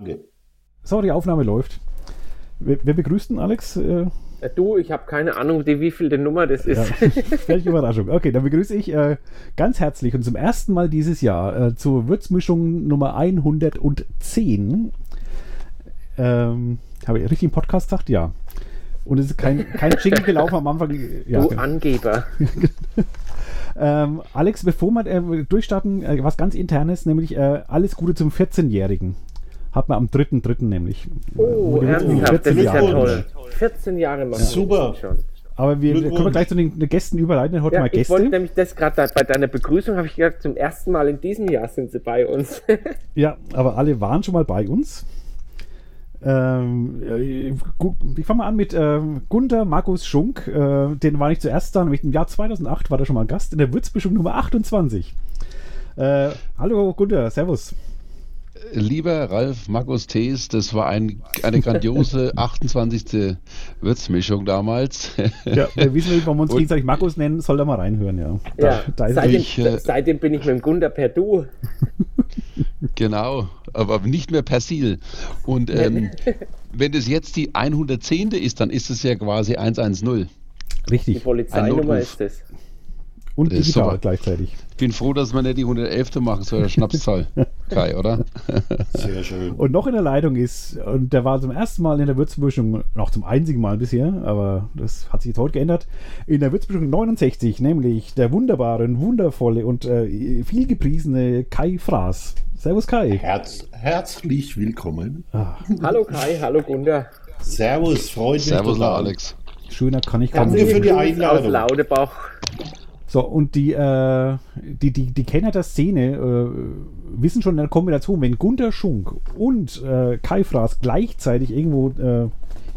Okay. So, die Aufnahme läuft. Wer, wer begrüßt denn Alex? Äh, Äh, Du, ich habe keine Ahnung, die, wie viel die Nummer das ja, ist. welche Überraschung. Okay, dann begrüße ich äh, ganz herzlich und zum ersten Mal dieses Jahr äh, zur Würzmischung Nummer 110. Ähm, Habe ich richtig im Podcast gesagt? Ja. Und es ist kein, kein Jingle gelaufen am Anfang. Ja, du genau. Angeber. ähm, Alex, bevor wir äh, durchstarten, äh, was ganz internes, nämlich äh, alles Gute zum 14-Jährigen. Hat man am 3.3. nämlich. Oh, ernsthaft, das 14 ist ja Jahre toll. alt. 14 Jahre machen Super. wir schon. Aber wir Glückwunsch. können wir gleich zu den, den Gästen überleiten. Heute Ja, mal ich wollte Gäste. nämlich das gerade bei deiner Begrüßung, habe ich gedacht, zum ersten Mal in diesem Jahr sind sie bei uns. Ja, aber alle waren schon mal bei uns. Ähm, äh, ich fange mal an mit ähm, Gunter Markus Schunk. Äh, den war ich zuerst da, nämlich im Jahr 2008 war er schon mal Gast in der Würzmischung Nummer 28. Äh, hallo Gunter, Servus. Lieber Ralf Markus Thees, das war ein, eine grandiose 28. Würzmischung damals. Ja, wir wissen nicht, warum wir uns Und- gegenseitig Markus nennen, soll da mal reinhören, ja. Da, ja, da ist seitdem, ich, äh, seitdem bin ich mit dem Gunder per Du. genau, aber nicht mehr Persil. Und ähm, wenn das jetzt die 110. ist, dann ist es ja quasi 110. Die richtig. Polizeinummer Notruf. ist das. Und Das digital super. gleichzeitig. Ich bin froh, dass wir nicht die 111. machen, so eine Schnapszahl. Kai, oder? Sehr schön. Und noch in der Leitung ist, und der war zum ersten Mal in der Würzmischung, noch zum einzigen Mal bisher, aber das hat sich jetzt heute geändert, in der Würzmischung 69, nämlich der wunderbare, wundervolle und äh, viel gepriesene Kai Fraß. Servus Kai. Herz, herzlich willkommen. Ah, Hallo Kai, hallo Gunder. Servus, freut mich Servus. Alex. schöner kann ich kaum Danke für sagen. die Einladung. Aus Laudebach. So, und die, äh, die, die, die Kenner der Szene äh, wissen schon in der Kombination, wenn Gunter Schunk und äh, Kai Fraß gleichzeitig irgendwo äh,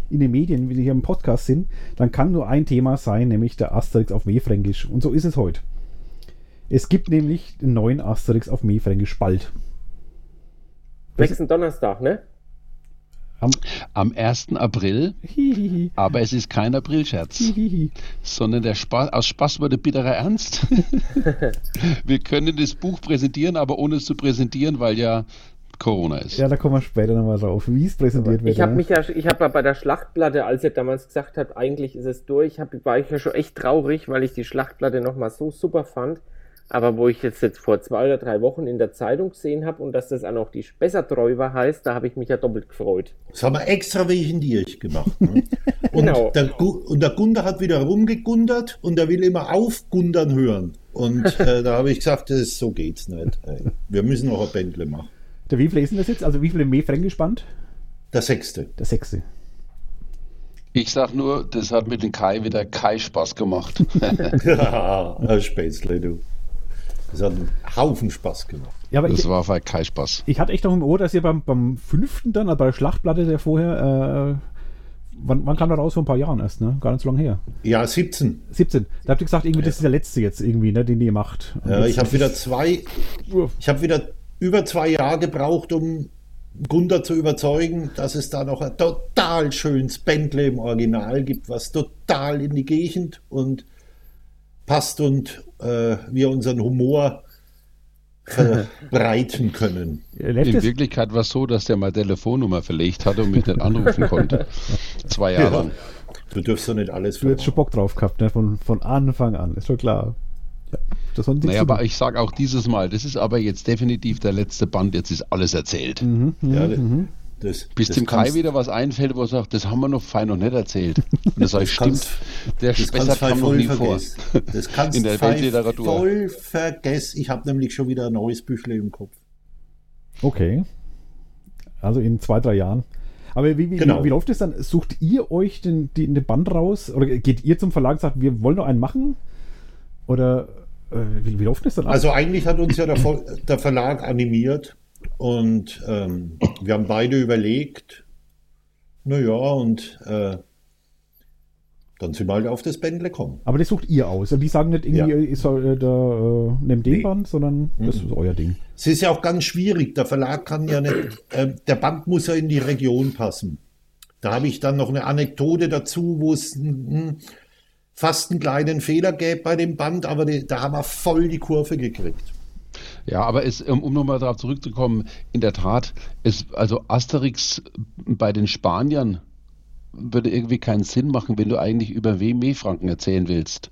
in den Medien, wie sie hier im Podcast sind, dann kann nur ein Thema sein, nämlich der Asterix auf Meerfränkisch. Und so ist es heute. Es gibt nämlich den neuen Asterix auf Meerfränkisch bald. Nächsten Donnerstag, ne? Am Am 1. April, Hihihi. aber es ist kein Aprilscherz, Hihihi. sondern der Spaß, aus Spaß wurde bitterer Ernst. wir können das Buch präsentieren, aber ohne es zu präsentieren, weil ja Corona ist. Ja, da kommen wir später nochmal drauf, wie es präsentiert wird. Ich habe ja. mich ja, ich habe ja bei der Schlachtplatte, als er damals gesagt hat, eigentlich ist es durch, hab, war ich ja schon echt traurig, weil ich die Schlachtplatte nochmal so super fand. Aber wo ich jetzt, jetzt vor zwei oder drei Wochen in der Zeitung gesehen habe und dass das auch noch die Spessarträuber heißt, da habe ich mich ja doppelt gefreut. Das haben wir extra wegen dir gemacht. Ne? Und, Genau. der, und der Gunder hat wieder rumgegundert und er will immer aufgundern hören. Und äh, da habe ich gesagt, das, so geht's nicht. Ey. Wir müssen noch ein Bändle machen. Der wie viel ist denn das jetzt? Also wie viel im Meerfränkisch spannt? Der sechste. Der sechste. Ich sag nur, das hat mit dem Kai wieder Kai Spaß gemacht. Ja, ein Späßle, du. Das hat einen Haufen Spaß gemacht. Ja, aber ich, Das war halt Kai Spaß. Ich hatte echt noch im Ohr, dass ihr beim, beim fünften dann, also bei der Schlachtplatte der vorher, äh, wann, wann kam der raus? Vor ein paar Jahren erst, ne? Gar nicht so lange her. Ja, 17. 17. Da habt ihr gesagt, irgendwie, das ist der letzte jetzt irgendwie, ne, den ihr macht. Und Ja, ich habe wieder zwei, ich habe wieder über zwei Jahre gebraucht, um Gunder zu überzeugen, dass es da noch ein total schönes Bändle im Original gibt, was total in die Gegend und passt und äh, wir unseren Humor verbreiten können. In? Wirklichkeit war es so, dass der mal Telefonnummer verlegt hatte und mich nicht anrufen konnte. Zwei Jahre lang. Du dürfst doch nicht alles Du hättest schon. Bock drauf gehabt, ne? Von, von Anfang an, ist schon klar. Ja, das Naja, aber ich sage auch dieses Mal, das ist aber jetzt definitiv der letzte Band, jetzt ist alles erzählt. Mhm, Ja, mhm. Das, Bis das dem Kai kannst- wieder was einfällt, wo er sagt, das haben wir noch fein noch nicht erzählt. Und das sage ich, Das stimmt, der Das Spessart kam noch voll nie vor. vergessen. Das kannst In der du Weltliteratur. voll vergessen. Ich habe nämlich schon wieder ein neues Büchle im Kopf. Okay. Also in zwei, drei Jahren. Aber wie, wie, Genau. wie, wie läuft es dann? Sucht ihr euch den, den, den Band raus? Oder geht ihr zum Verlag und sagt, wir wollen noch einen machen? Oder äh, wie, wie läuft das dann ab? Also eigentlich hat uns ja der, der Verlag animiert und ähm, wir haben beide überlegt, naja, und äh, dann sind wir halt auf das Bändle gekommen. Aber das sucht ihr aus. Also die sagen nicht irgendwie, Ja. ihr soll äh, da, äh, nehmt den Nee. Band, sondern das ist euer Ding. Es ist ja auch ganz schwierig, der Verlag kann ja nicht, äh, der Band muss ja in die Region passen. Da habe ich dann noch eine Anekdote dazu, wo es fast einen kleinen Fehler gäbe bei dem Band, aber die, da haben wir voll die Kurve gekriegt. Ja, aber es, um, um nochmal darauf zurückzukommen, in der Tat, es, also Asterix bei den Spaniern würde irgendwie keinen Sinn machen, wenn du eigentlich über W-Franken erzählen willst.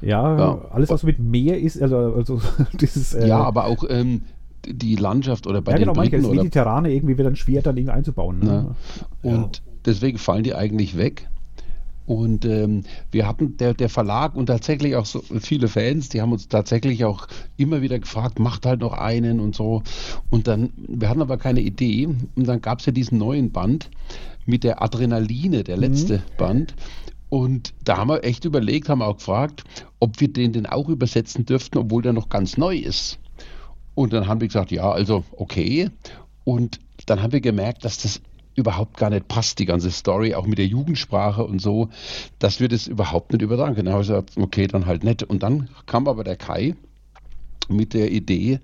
Ja, ja, alles was mit Meer ist, also, also dieses. Äh, ja, aber auch ähm, die Landschaft oder bei ja, den genau, Briten das Mediterrane irgendwie wird dann schwer dann irgendwie einzubauen. Ne? Ja. Und ja. deswegen fallen die eigentlich weg. Und ähm, wir hatten der, der Verlag und tatsächlich auch so viele Fans, die haben uns tatsächlich auch immer wieder gefragt, macht halt noch einen und so. Und dann, wir hatten aber keine Idee. Und dann gab es ja diesen neuen Band mit der Adrenaline, der letzte mhm. Band. Und da haben wir echt überlegt, haben auch gefragt, ob wir den denn auch übersetzen dürften, obwohl der noch ganz neu ist. Und dann haben wir gesagt, ja, also okay. Und dann haben wir gemerkt, dass das überhaupt gar nicht passt, die ganze Story, auch mit der Jugendsprache und so, dass wir das überhaupt nicht übertragen können. Dann habe ich gesagt, okay, dann halt nicht. Und dann kam aber der Kai mit der Idee,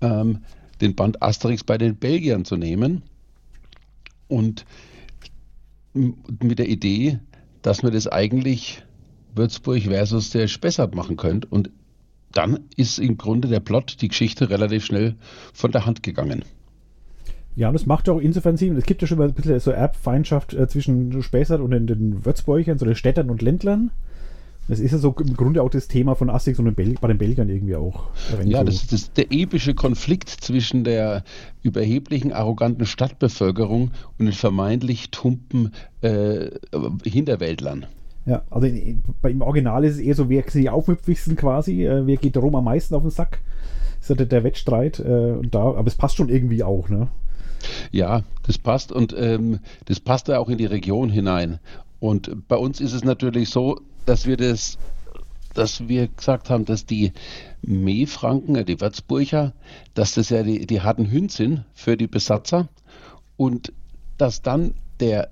ähm, den Band Asterix bei den Belgiern zu nehmen und mit der Idee, dass man das eigentlich Würzburg versus der Spessart machen könnte. Und dann ist im Grunde der Plot, die Geschichte relativ schnell von der Hand gegangen. Ja, und das macht ja auch insofern Sinn. Es gibt ja schon mal ein bisschen so Erbfeindschaft äh, zwischen Späßert und den, den Würzburgern, so den Städtern und Ländlern. Das ist ja so im Grunde auch das Thema von Asterix und den bei den Belgiern irgendwie auch. Ja, das ist das, der epische Konflikt zwischen der überheblichen, arroganten Stadtbevölkerung und den vermeintlich tumpen äh, Hinterwäldlern. Ja, also in, bei, im Original ist es eher so, wer sie aufmüpfigsten quasi, äh, wer geht Rom am meisten auf den Sack. Das ist ja der, der Wettstreit. Äh, und da, aber es passt schon irgendwie auch, ne? Ja, das passt und ähm, das passt ja auch in die Region hinein. Und bei uns ist es natürlich so, dass wir das, dass wir gesagt haben, dass die Meefranken, die Würzburger, dass das ja die, die harten Hünd sind für die Besatzer und dass dann der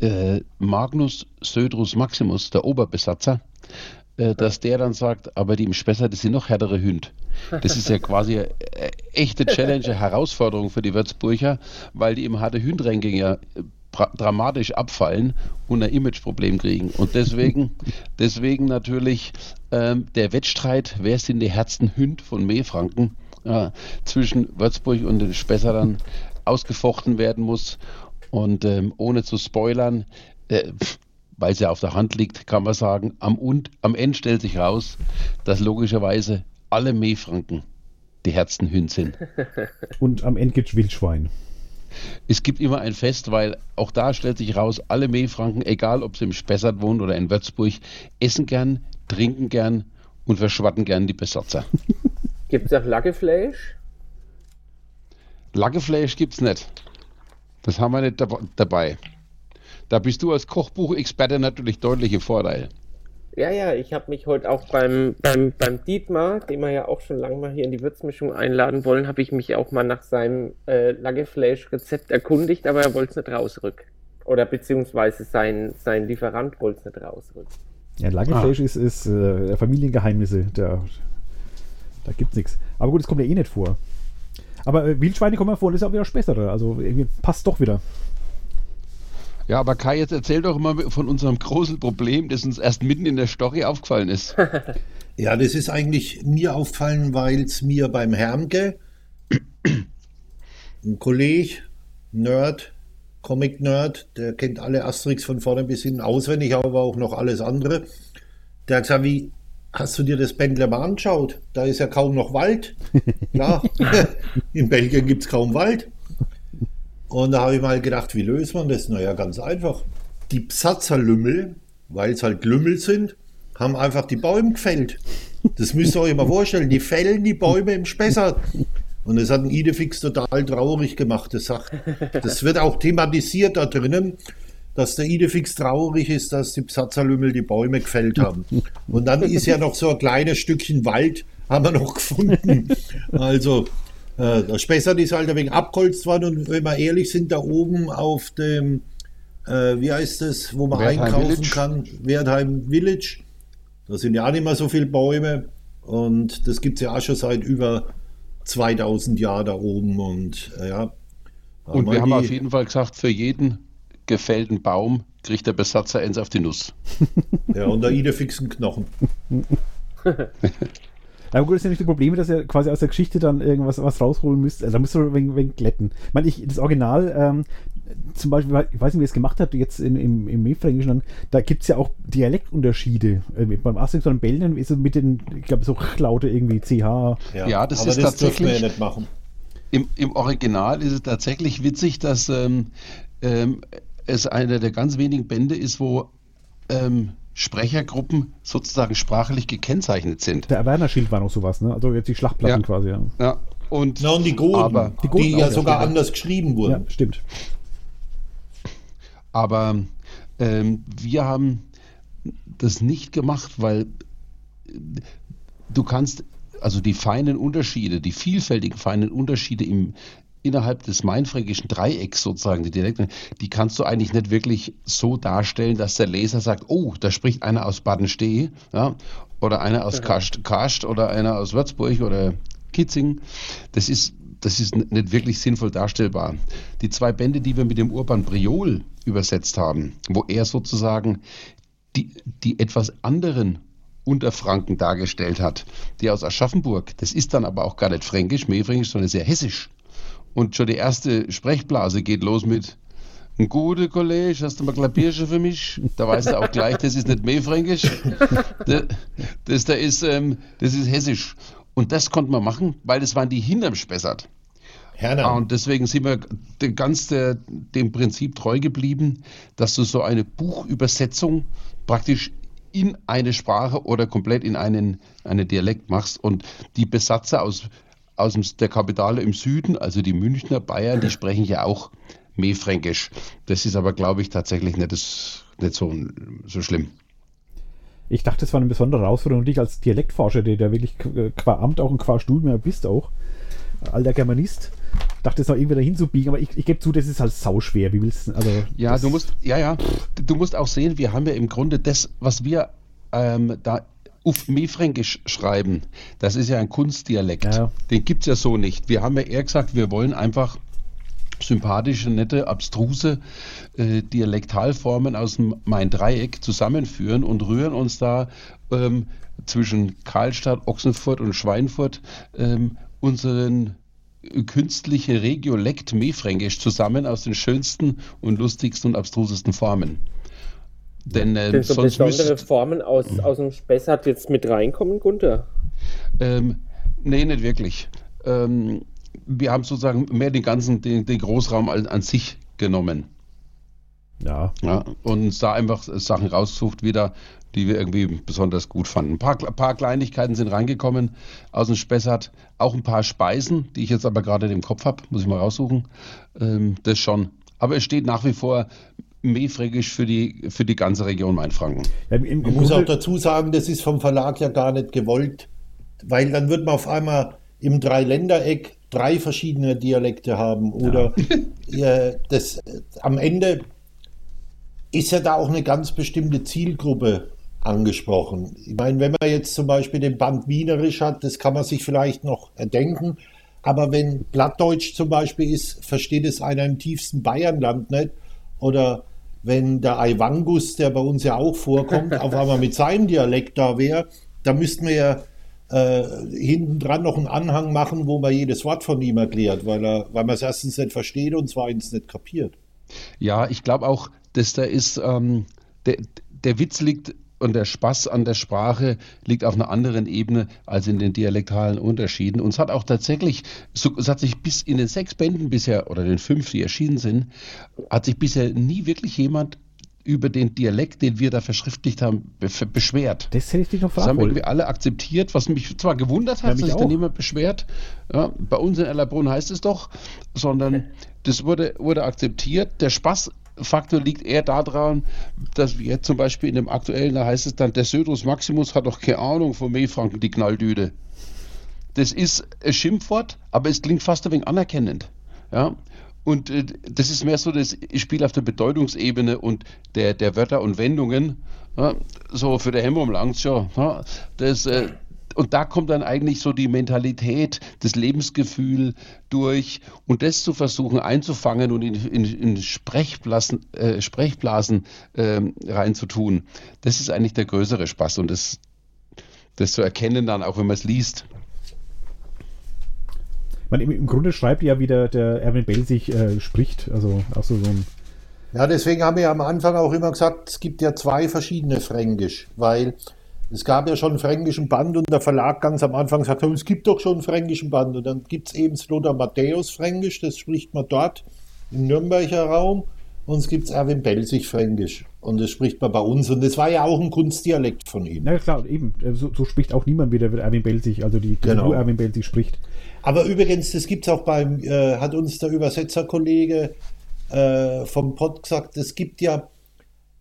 äh, Magnus Södrus Maximus, der Oberbesatzer, äh, dass der dann sagt, aber die im Spessart, das sind noch härtere Hünd. Das ist ja quasi eine echte Challenge, eine Herausforderung für die Würzburger, weil die im harte Hünd-Ranking ja dramatisch abfallen und ein Imageproblem kriegen. Und deswegen, deswegen natürlich ähm, der Wettstreit, wer sind die Herzen Hünd von Meefranken äh, zwischen Würzburg und den Spessarern ausgefochten werden muss. Und ähm, ohne zu spoilern, äh, weil es ja auf der Hand liegt, kann man sagen, am, und, am Ende stellt sich raus, dass logischerweise alle Meefranken die Herzen Hünd sind. Und am Ende gibt es Wildschwein. Es gibt immer ein Fest, weil auch da stellt sich raus, alle Meefranken, egal ob sie im Spessart wohnen oder in Würzburg, essen gern, trinken gern und verschwatten gern die Besatzer. Gibt es auch Laggefleisch? Laggefleisch gibt es nicht. Das haben wir nicht dabei. Da bist du als Kochbuchexperte natürlich deutlich im Vorteil. Ja, ja, ich habe mich heute auch beim, beim, beim Dietmar, den wir ja auch schon lange mal hier in die Würzmischung einladen wollen, habe ich mich auch mal nach seinem äh, Laggefleisch-Rezept erkundigt, aber er wollte es nicht rausrücken. Oder beziehungsweise sein, sein Lieferant wollte es nicht rausrücken. Ja, Laggefleisch ah. ist, ist äh, Familiengeheimnisse. Der, da gibt's nichts. Aber gut, es kommt ja eh nicht vor. Aber äh, Wildschweine kommen ja vor, das ist auch wieder später. Also irgendwie passt doch wieder. Ja, aber Kai, jetzt erzähl doch mal von unserem großen Problem, das uns erst mitten in der Story aufgefallen ist. ja, das ist eigentlich mir aufgefallen, weil es mir beim Hermke, ein Kollege, Nerd, Comic-Nerd, der kennt alle Asterix von vorne bis hinten auswendig, aber auch noch alles andere. Der hat gesagt, wie hast du dir das Bändler mal angeschaut? Da ist ja kaum noch Wald. Klar, in Belgien gibt es kaum Wald. Und da habe ich mal gedacht, wie löst man das? Naja, ganz einfach. Die Psatzerlümmel, weil es halt Lümmel sind, haben einfach die Bäume gefällt. Das müsst ihr euch mal vorstellen. Die fällen die Bäume im Spessart. Und das hat ein Idefix total traurig gemacht. Das, sagt, das wird auch thematisiert da drinnen, dass der Idefix traurig ist, dass die Psatzerlümmel die Bäume gefällt haben. Und dann ist ja noch so ein kleines Stückchen Wald, haben wir noch gefunden. Also äh, der Spessart ist halt ein wenig abgeholzt worden und wenn wir ehrlich sind, da oben auf dem, äh, wie heißt das, wo man Wertheim einkaufen Village. kann, Wertheim Village, da sind ja auch nicht mehr so viele Bäume und das gibt es ja auch schon seit über 2000 Jahren da oben und äh, ja. Und wir haben auf jeden Fall gesagt, für jeden gefällten Baum kriegt der Besatzer eins auf die Nuss. ja, und der Idefixen Knochen. Aber gut, das ist ja nicht das Problem, dass ihr quasi aus der Geschichte dann irgendwas was rausholen müsst. Also, da müsst ihr wegen, wegen glätten. Ich meine, ich, das Original, ähm, zum Beispiel, ich weiß nicht, wie ihr es gemacht habt, jetzt in, im, im Mefränkischen, da gibt es ja auch Dialektunterschiede. Äh, beim Asterix und Belgien ist es mit den, ich glaube, so Laute irgendwie CH. Ja, ja das aber ist das tatsächlich. dürfen wir ja nicht machen. Im, Im Original ist es tatsächlich witzig, dass ähm, ähm, es einer der ganz wenigen Bände ist, wo ähm, Sprechergruppen sozusagen sprachlich gekennzeichnet sind. Der Werner-Schild war noch sowas, ne? Also jetzt die Schlachtplatten Ja. quasi, ja. Ja, und, Na, und die Goten, Aber- die, Die Goten ja auch, ja, sogar stimmt. anders geschrieben wurden. Ja, stimmt. Aber ähm, wir haben das nicht gemacht, weil du kannst, also die feinen Unterschiede, die vielfältigen feinen Unterschiede im, innerhalb des mainfränkischen Dreiecks sozusagen, die Dialekte, die kannst du eigentlich nicht wirklich so darstellen, dass der Leser sagt, oh, da spricht einer aus Badenstee, ja, oder einer aus Karst, Karst oder einer aus Würzburg oder Kitzing. Das ist, das ist nicht wirklich sinnvoll darstellbar. Die zwei Bände, die wir mit dem Urban Briol übersetzt haben, wo er sozusagen die, die etwas anderen Unterfranken dargestellt hat, die aus Aschaffenburg, das ist dann aber auch gar nicht fränkisch, mehrfränkisch, sondern sehr hessisch. Und schon die erste Sprechblase geht los mit ein guter Kollege, hast du mal Klapiersche für mich? Da weißt du auch gleich, das ist nicht mehrfränkisch. Das, das, da ist, ähm, das ist hessisch. Und das konnte man machen, weil das waren die hinterm Spessart. Herner, und deswegen sind wir ganz der, dem Prinzip treu geblieben, dass du so eine Buchübersetzung praktisch in eine Sprache oder komplett in einen, einen Dialekt machst. Und die Besatzer aus, aus dem, der Kapitale im Süden, also die Münchner Bayern, die sprechen ja auch Mehfränkisch. Das ist aber, glaube ich, tatsächlich nicht, das, nicht so, so schlimm. Ich dachte, das war eine besondere Herausforderung und dich als Dialektforscher, der da wirklich qu- qua Amt auch und qua Studium ja bist auch, alter Germanist, dachte es noch irgendwie dahin zu biegen, aber ich, ich gebe zu, das ist halt sauschwer. Wie willst du, also Ja, du musst, ja, ja, du musst auch sehen, wir haben ja im Grunde das, was wir ähm, da auf Mefränkisch schreiben, das ist ja ein Kunstdialekt. Ja. Den gibt es ja so nicht. Wir haben ja eher gesagt, wir wollen einfach sympathische, nette, abstruse äh, Dialektalformen aus dem Main-Dreieck zusammenführen und rühren uns da ähm, zwischen Karlstadt, Ochsenfurt und Schweinfurt ähm, unseren künstliche Regiolekt Mefränkisch zusammen aus den schönsten und lustigsten und abstrusesten Formen. Denn Denn so sonst besondere müsste, Formen aus, aus dem Spessart jetzt mit reinkommen, Gunther? ähm, nee, nicht wirklich. Ähm, wir haben sozusagen mehr den ganzen, den, den Großraum an, an sich genommen. ja. Ja, und uns da einfach Sachen rausgesucht wieder, die wir irgendwie besonders gut fanden. Ein paar, paar Kleinigkeiten sind reingekommen aus dem Spessart. Auch ein paar Speisen, die ich jetzt aber gerade im Kopf habe, muss ich mal raussuchen. Ähm, das schon. Aber es steht nach wie vor Mefränkisch für die, für die ganze Region Mainfranken. ja im, im, Man muss auch dazu sagen, das ist vom Verlag ja gar nicht gewollt, weil dann wird man auf einmal im Dreiländereck drei verschiedene Dialekte haben oder ja, das, am Ende ist ja da auch eine ganz bestimmte Zielgruppe angesprochen. Ich meine, wenn man jetzt zum Beispiel den Band Wienerisch hat, das kann man sich vielleicht noch erdenken, aber wenn Plattdeutsch zum Beispiel ist, versteht es einer im tiefsten Bayernland nicht oder wenn der Aiwangus, der bei uns ja auch vorkommt, auf einmal mit seinem Dialekt da wäre, da müssten wir ja äh, hinten dran noch einen Anhang machen, wo man jedes Wort von ihm erklärt, weil, er, weil man es erstens nicht versteht und zweitens nicht kapiert. Ja, ich glaube auch, dass da ist, ähm, der, der Witz liegt und der Spaß an der Sprache liegt auf einer anderen Ebene als in den dialektalen Unterschieden. Und es hat auch tatsächlich, es hat sich bis in den sechs Bänden bisher, oder den fünf, die erschienen sind, hat sich bisher nie wirklich jemand über den Dialekt, den wir da verschriftlicht haben, be beschwert. das hätte ich dich noch Das haben fragen irgendwie alle akzeptiert, was mich zwar gewundert Ja, hat, mich dass sich da niemand beschwert. Ja, bei uns in Ellerbrunn heißt es doch, sondern das wurde, wurde akzeptiert. Der Spaßfaktor liegt eher daran, dass wir jetzt zum Beispiel in dem aktuellen, da heißt es dann, der Södrus Maximus hat doch keine Ahnung von Mefranken, die Knalldüde. Das ist ein Schimpfwort, aber es klingt fast ein wenig anerkennend. Ja? Und äh, das ist mehr so das Spiel auf der Bedeutungsebene und der, der Wörter und Wendungen. Ja? So für der Hemmung langt schon. Ja? Das, äh, und da kommt dann eigentlich so die Mentalität, das Lebensgefühl durch und das zu versuchen einzufangen und in, in, in Sprechblasen, äh, Sprechblasen ähm, reinzutun, das ist eigentlich der größere Spaß und das, das zu erkennen dann, auch wenn man es liest. Man, im, im, Grunde schreibt ja, wie der, der Erwin Bell sich äh, spricht. Also auch so, so ein. Ja, deswegen haben wir am Anfang auch immer gesagt, es gibt ja zwei verschiedene Fränkisch, weil es gab ja schon einen fränkischen Band und der Verlag ganz am Anfang sagt, es gibt doch schon einen fränkischen Band. Und dann gibt es eben Lothar Matthäus Fränkisch, das spricht man dort im Nürnberger Raum. Und es gibt Erwin Belzig Fränkisch. Und das spricht man bei uns. Und das war ja auch ein Kunstdialekt von ihm. Na klar, eben. So, so spricht auch niemand wieder Erwin Belzig, also die, die Genau. nur Erwin Belzig spricht. Aber übrigens, das gibt es auch beim, äh, hat uns der Übersetzerkollege äh, vom Pott gesagt, es gibt ja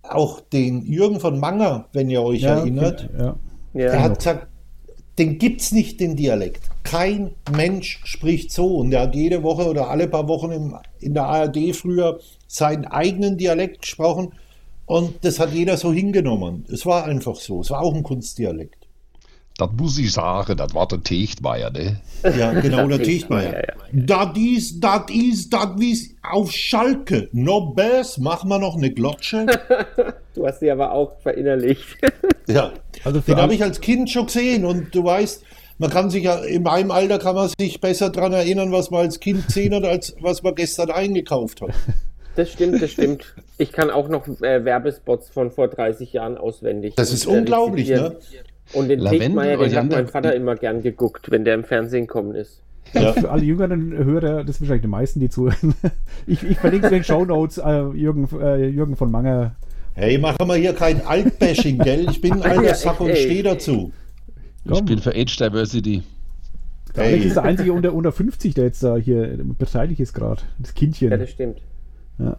auch den Jürgen von Manger, wenn ihr euch erinnert. Ja. Er Ja, hat gesagt, den gibt es nicht, den Dialekt. Kein Mensch spricht so. Und er hat jede Woche oder alle paar Wochen im, in der ARD früher seinen eigenen Dialekt gesprochen. Und das hat jeder so hingenommen. Es war einfach so. Es war auch ein Kunstdialekt. Das muss ich sagen, das war der Techtmeier, ne? Ja, genau, der Tischmeier, Tischmeier. Das ist, das ist, das wie auf Schalke. No Bass, machen wir noch eine Glotsche. du hast sie aber auch verinnerlicht. Ja, Also den habe ich als Kind schon gesehen und du weißt, man kann sich ja, in meinem Alter kann man sich besser daran erinnern, was man als Kind gesehen hat, als was man gestern eingekauft hat. Das stimmt, das stimmt. Ich kann auch noch äh, Werbespots von vor 30 Jahren auswendig. Das ist unglaublich, ne? Und den Tegmeier, den hat mein Vater immer gern geguckt, wenn der im Fernsehen gekommen ist. Ja. Für alle jüngeren Hörer, das sind wahrscheinlich die meisten, die zuhören. Ich, ich verlinke es in den Show Notes. Äh, Jürgen, äh, Jürgen von Manger. Hey, machen wir hier kein Altbashing, gell? Ich bin ein alter Ja, Sack und stehe dazu. Ich Komm. bin für Age Diversity. Der Alex Hey. ist der einzige unter, unter 50, der jetzt da hier beteiligt ist gerade. Das Kindchen. Ja, das stimmt. Ja.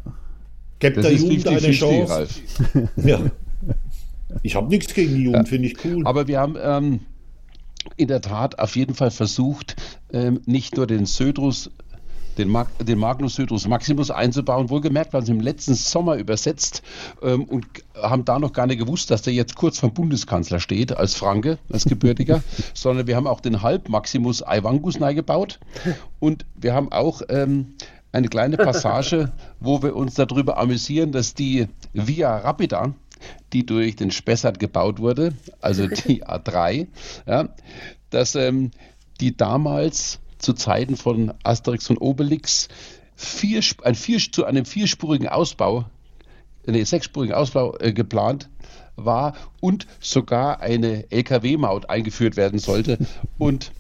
Gebt Das der ist Jugend eine 50-50, Chance. Ralf. Ja. Ich habe nichts gegen die Jugend, finde ich cool. Aber wir haben ähm, in der Tat auf jeden Fall versucht, ähm, nicht nur den Södrus, den, Mag den Magnus Södrus Maximus einzubauen. Wohlgemerkt, wir haben es im letzten Sommer übersetzt ähm, und haben da noch gar nicht gewusst, dass der jetzt kurz vom Bundeskanzler steht, als Franke, als Gebürtiger, sondern wir haben auch den Halb Maximus Aivangus gebaut und wir haben auch ähm, eine kleine Passage, wo wir uns darüber amüsieren, dass die Via Rapida, die durch den Spessart gebaut wurde, also die A3, ja, dass ähm, die damals zu Zeiten von Asterix und Obelix vier, ein vier, zu einem vierspurigen Ausbau, nee, sechsspurigen Ausbau äh, geplant war und sogar eine LKW-Maut eingeführt werden sollte. Und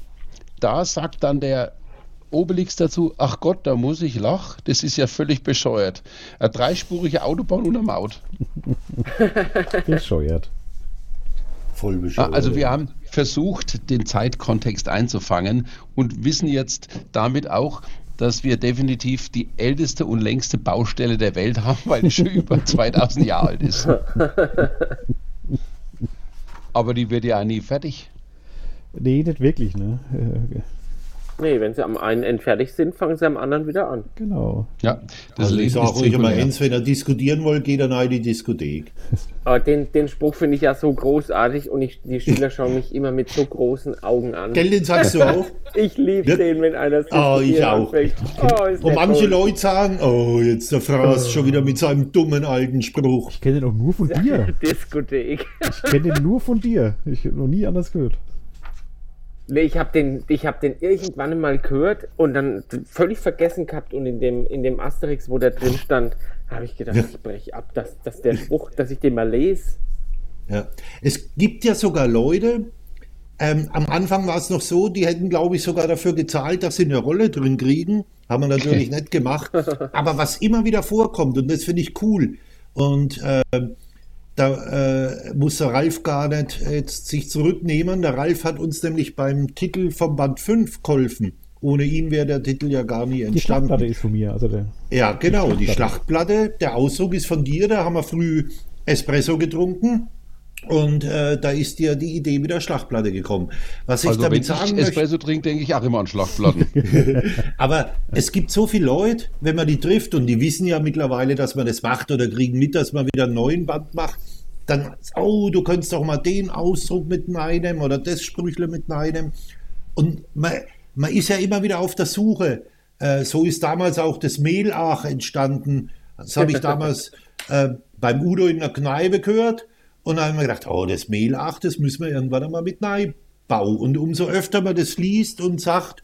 da sagt dann der Obelix dazu, ach Gott, da muss ich lachen, das ist ja völlig bescheuert. Eine dreispurige Autobahn und eine Maut. Bescheuert. Voll Ja, bescheuert. also wir haben versucht, den Zeitkontext einzufangen und wissen jetzt damit auch, dass wir definitiv die älteste und längste Baustelle der Welt haben, weil die schon über 2000 Jahre alt ist. Aber die wird ja auch nie fertig. Nee, nicht wirklich, ne? Nee, wenn sie am einen entfertigt sind, fangen sie am anderen wieder an. genau. Ja, das also ich Leben sage euch immer eins, wenn ihr diskutieren wollt, geht dann in die Diskothek. Aber den, den Spruch finde ich ja so großartig und ich, die Schüler schauen mich immer mit so großen Augen an. Gell, den sagst du auch? Ich liebe Ja. den, wenn einer so Oh, ich auch. Oh, ist Und manche toll. Leute sagen, oh, jetzt der Fraß schon wieder mit seinem dummen alten Spruch. Ich kenne den auch nur von dir. Diskothek. Ich kenne den nur von dir. Ich habe noch nie anders gehört. Nee, ich habe den, ich hab den irgendwann mal gehört und dann völlig vergessen gehabt und in dem, in dem Asterix, wo der drin stand, habe ich gedacht, ich breche ab, dass, dass der Spruch, dass ich den mal lese. Ja. Es gibt ja sogar Leute, ähm, am Anfang war es noch so, die hätten, glaube ich, sogar dafür gezahlt, dass sie eine Rolle drin kriegen. Haben wir natürlich nicht gemacht. Aber was immer wieder vorkommt, und das finde ich cool, und ähm, da äh, muss der Ralf gar nicht jetzt sich zurücknehmen. Der Ralf hat uns nämlich beim Titel vom Band 5 geholfen. Ohne ihn wäre der Titel ja gar nie Die entstanden. Schlachtplatte ist von mir. Also der, Ja, genau, die Schlachtplatte. Der Ausdruck ist von dir, da haben wir früh Espresso getrunken. Und äh, da ist dir die Idee mit der Schlachtplatte gekommen. Was ich Also wenn damit ich sagen möchte, Espresso trinke, denke ich auch immer an Schlachtplatten. aber es gibt so viele Leute, wenn man die trifft und die wissen ja mittlerweile, dass man das macht oder kriegen mit, dass man wieder einen neuen Band macht, dann, oh, du könntest doch mal den Ausdruck mit einem oder das Sprüchle mit einem. Und man, man ist ja immer wieder auf der Suche. Äh, so ist damals auch das Mehlach entstanden. Das habe ich damals äh, beim Udo in der Kneipe gehört. Und dann haben wir gedacht, oh, das Mehl, ach, das müssen wir irgendwann einmal mit bauen. Und umso öfter man das liest und sagt,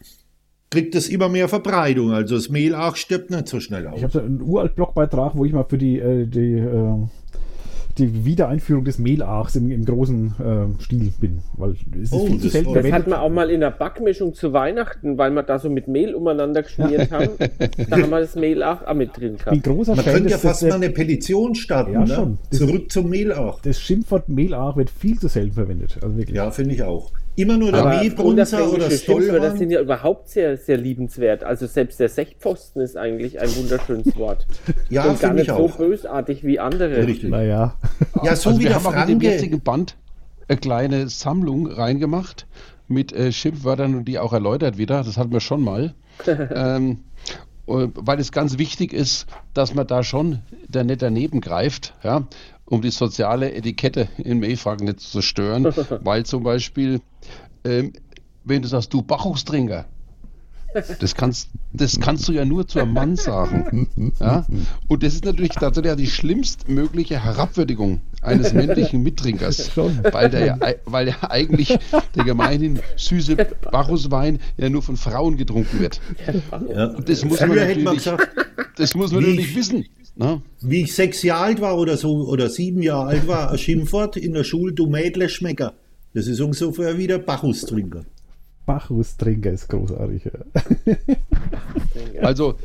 kriegt es immer mehr Verbreitung. Also das Mehl, ach, stirbt nicht so schnell aus. Ich habe einen uralt Blogbeitrag, wo ich mal für die, äh, die äh, die Wiedereinführung des Mehlachs im, im großen äh, Stil bin. Weil es ist oh, viel zu selten Das hat man auch mal in der Backmischung zu Weihnachten, weil wir da so mit Mehl umeinander geschmiert haben. da haben wir das Mehlach auch mit drin gehabt. man Fan könnte ja fast mal eine Petition starten. Ja, ne? schon. Zurück zum Mehlach. Das Schimpfwort Mehlach wird viel zu selten verwendet. Also wirklich. Ja, finde ich auch. Immer nur der Mehlbrunzer oder Stollhorn. Das sind ja überhaupt sehr, sehr liebenswert. Also selbst der Sechtpfosten ist eigentlich ein wunderschönes Wort. ja, Und gar nicht so auch. bösartig wie andere. Richtig. Naja. Ja, so also wie wir der haben Franke. auch in dem jetzigen Band eine kleine Sammlung reingemacht mit äh, Schimpfwörtern und die auch erläutert wieder. Das hatten wir schon mal. ähm, äh, weil es ganz wichtig ist, dass man da schon da nicht daneben greift. Ja? Um die soziale Etikette in Mayfragen nicht zu stören, weil zum Beispiel, ähm, wenn du sagst, du Bacchustrinker, das kannst, das kannst du ja nur zu einem Mann sagen. Ja? Und das ist natürlich tatsächlich die schlimmstmögliche Herabwürdigung eines männlichen Mittrinkers, weil der ja, weil ja eigentlich der gemeinhin süße Bacchuswein ja nur von Frauen getrunken wird. Ja. Und das muss man natürlich, das muss man natürlich wissen. Na? Wie ich sechs Jahre alt war oder so, oder sieben Jahre alt war, ein Schimpfwort in der Schule, du Mädle-Schmecker. Das ist ungefähr wie der Bacchus-Trinker. Bacchus-Trinker ist großartig. Ja. also,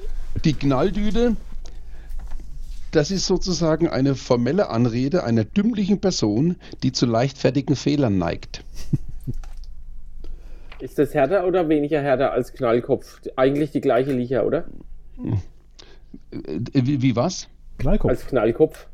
die Knalldüde, das ist sozusagen eine formelle Anrede einer dümmlichen Person, die zu leichtfertigen Fehlern neigt. Ist das härter oder weniger härter als Knallkopf? Eigentlich die gleiche Liga, oder? Äh, wie, wie was? Knallkopf. Als Knallkopf.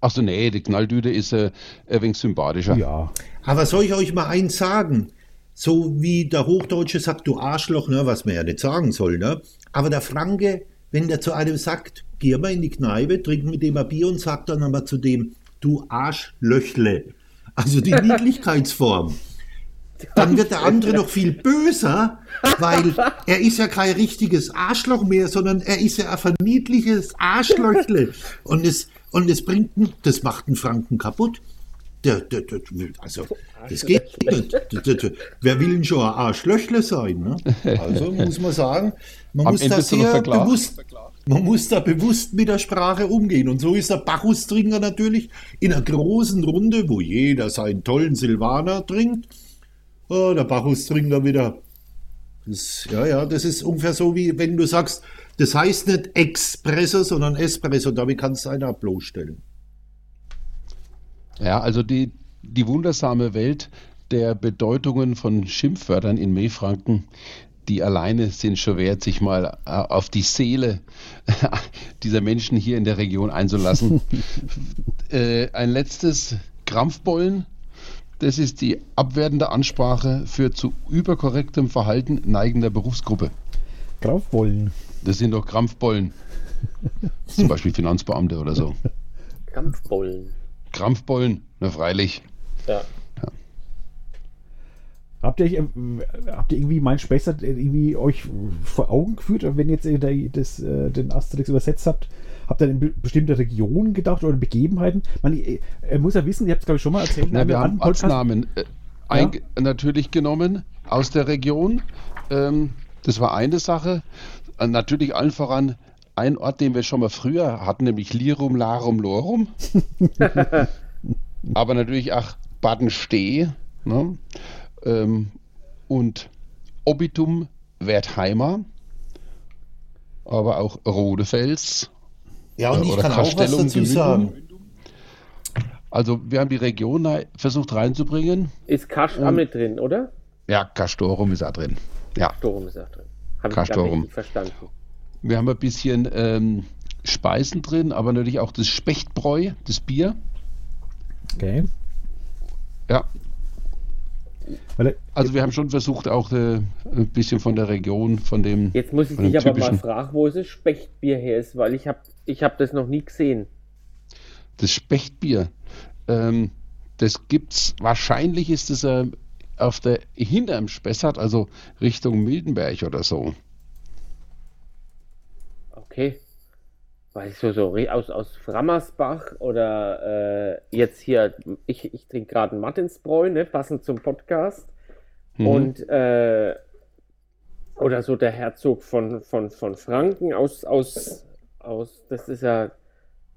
Achso, nee, die Knalldüde ist äh, ein wenig sympathischer. Ja. Aber soll ich euch mal eins sagen? So wie der Hochdeutsche sagt, du Arschloch, ne, was man ja nicht sagen soll, ne? Aber der Franke, wenn der zu einem sagt, geh mal in die Kneipe, trink mit dem ein Bier und sagt dann aber zu dem, du Arschlöchle. Also die Niedlichkeitsform dann wird der andere noch viel böser, weil er ist ja kein richtiges Arschloch mehr, sondern er ist ja ein verniedliches Arschlöchle. Und es, und es bringt, das macht einen Franken kaputt. Also, das geht nicht. Wer will denn schon ein Arschlöchle sein? Ne? Also muss man sagen, man Am muss Ende da sehr bewusst, man muss da bewusst mit der Sprache umgehen. Und so ist der Bacchus-Trinker natürlich in einer großen Runde, wo jeder seinen tollen Silvaner trinkt oh, der Bacchus trinkt da wieder. Das, ja, ja, das ist ungefähr so, wie wenn du sagst, das heißt nicht Espresso, sondern Espresso. Damit kannst du einer bloßstellen. Ja, also die, die wundersame Welt der Bedeutungen von Schimpfwörtern in Meefranken, die alleine sind schon wert, sich mal äh, auf die Seele dieser Menschen hier in der Region einzulassen. äh, ein letztes Krampfbollen das ist die abwertende Ansprache für zu überkorrektem Verhalten neigender Berufsgruppe. Krampfbollen. Das sind doch Krampfbollen. Zum Beispiel Finanzbeamte oder so. Krampfbollen. Krampfbollen, na freilich. Ja. ja. Habt ihr, äh, habt ihr irgendwie mein Spessart irgendwie euch vor Augen geführt, wenn ihr jetzt das, äh, den Asterix übersetzt habt? Habt ihr an bestimmte Regionen gedacht oder Begebenheiten? Man, er muss ja wissen, ihr habt es glaube ich schon mal erzählt. Na, wir haben Ortsnamen äh, ja? natürlich genommen aus der Region. Ähm, das war eine Sache. Äh, natürlich allen voran ein Ort, den wir schon mal früher hatten, nämlich Lirum, Larum, Lorum. Aber natürlich auch Badenstee ne? ähm, und Obitum, Wertheimer, aber auch Rodefels ja, und ich kann auch was dazu sagen. Also wir haben die Region versucht reinzubringen. Ist Kasch auch mit drin, oder? Ja, Kastorum ist auch drin. Ja. Kastorum ist auch drin. Habe ich verstanden. Wir haben ein bisschen ähm, Speisen drin, aber natürlich auch das Spechtbräu, das Bier. Okay. Ja. also wir haben schon versucht, auch äh, ein bisschen von der Region, von dem. Jetzt muss ich dich aber mal fragen, wo das Spechtbier her ist, weil ich habe ich habe das noch nie gesehen. Das Spechtbier, ähm, das gibt's, wahrscheinlich ist es äh, auf der, hinterm Spessart, also Richtung Mildenberg oder so. Okay. weiß ich so, so aus, aus Frammersbach oder äh, jetzt hier, ich, ich trinke gerade einen Martinsbräu, ne, passend zum Podcast. Mhm. Und äh, oder so der Herzog von, von, von Franken aus, aus, aus, das ist ja,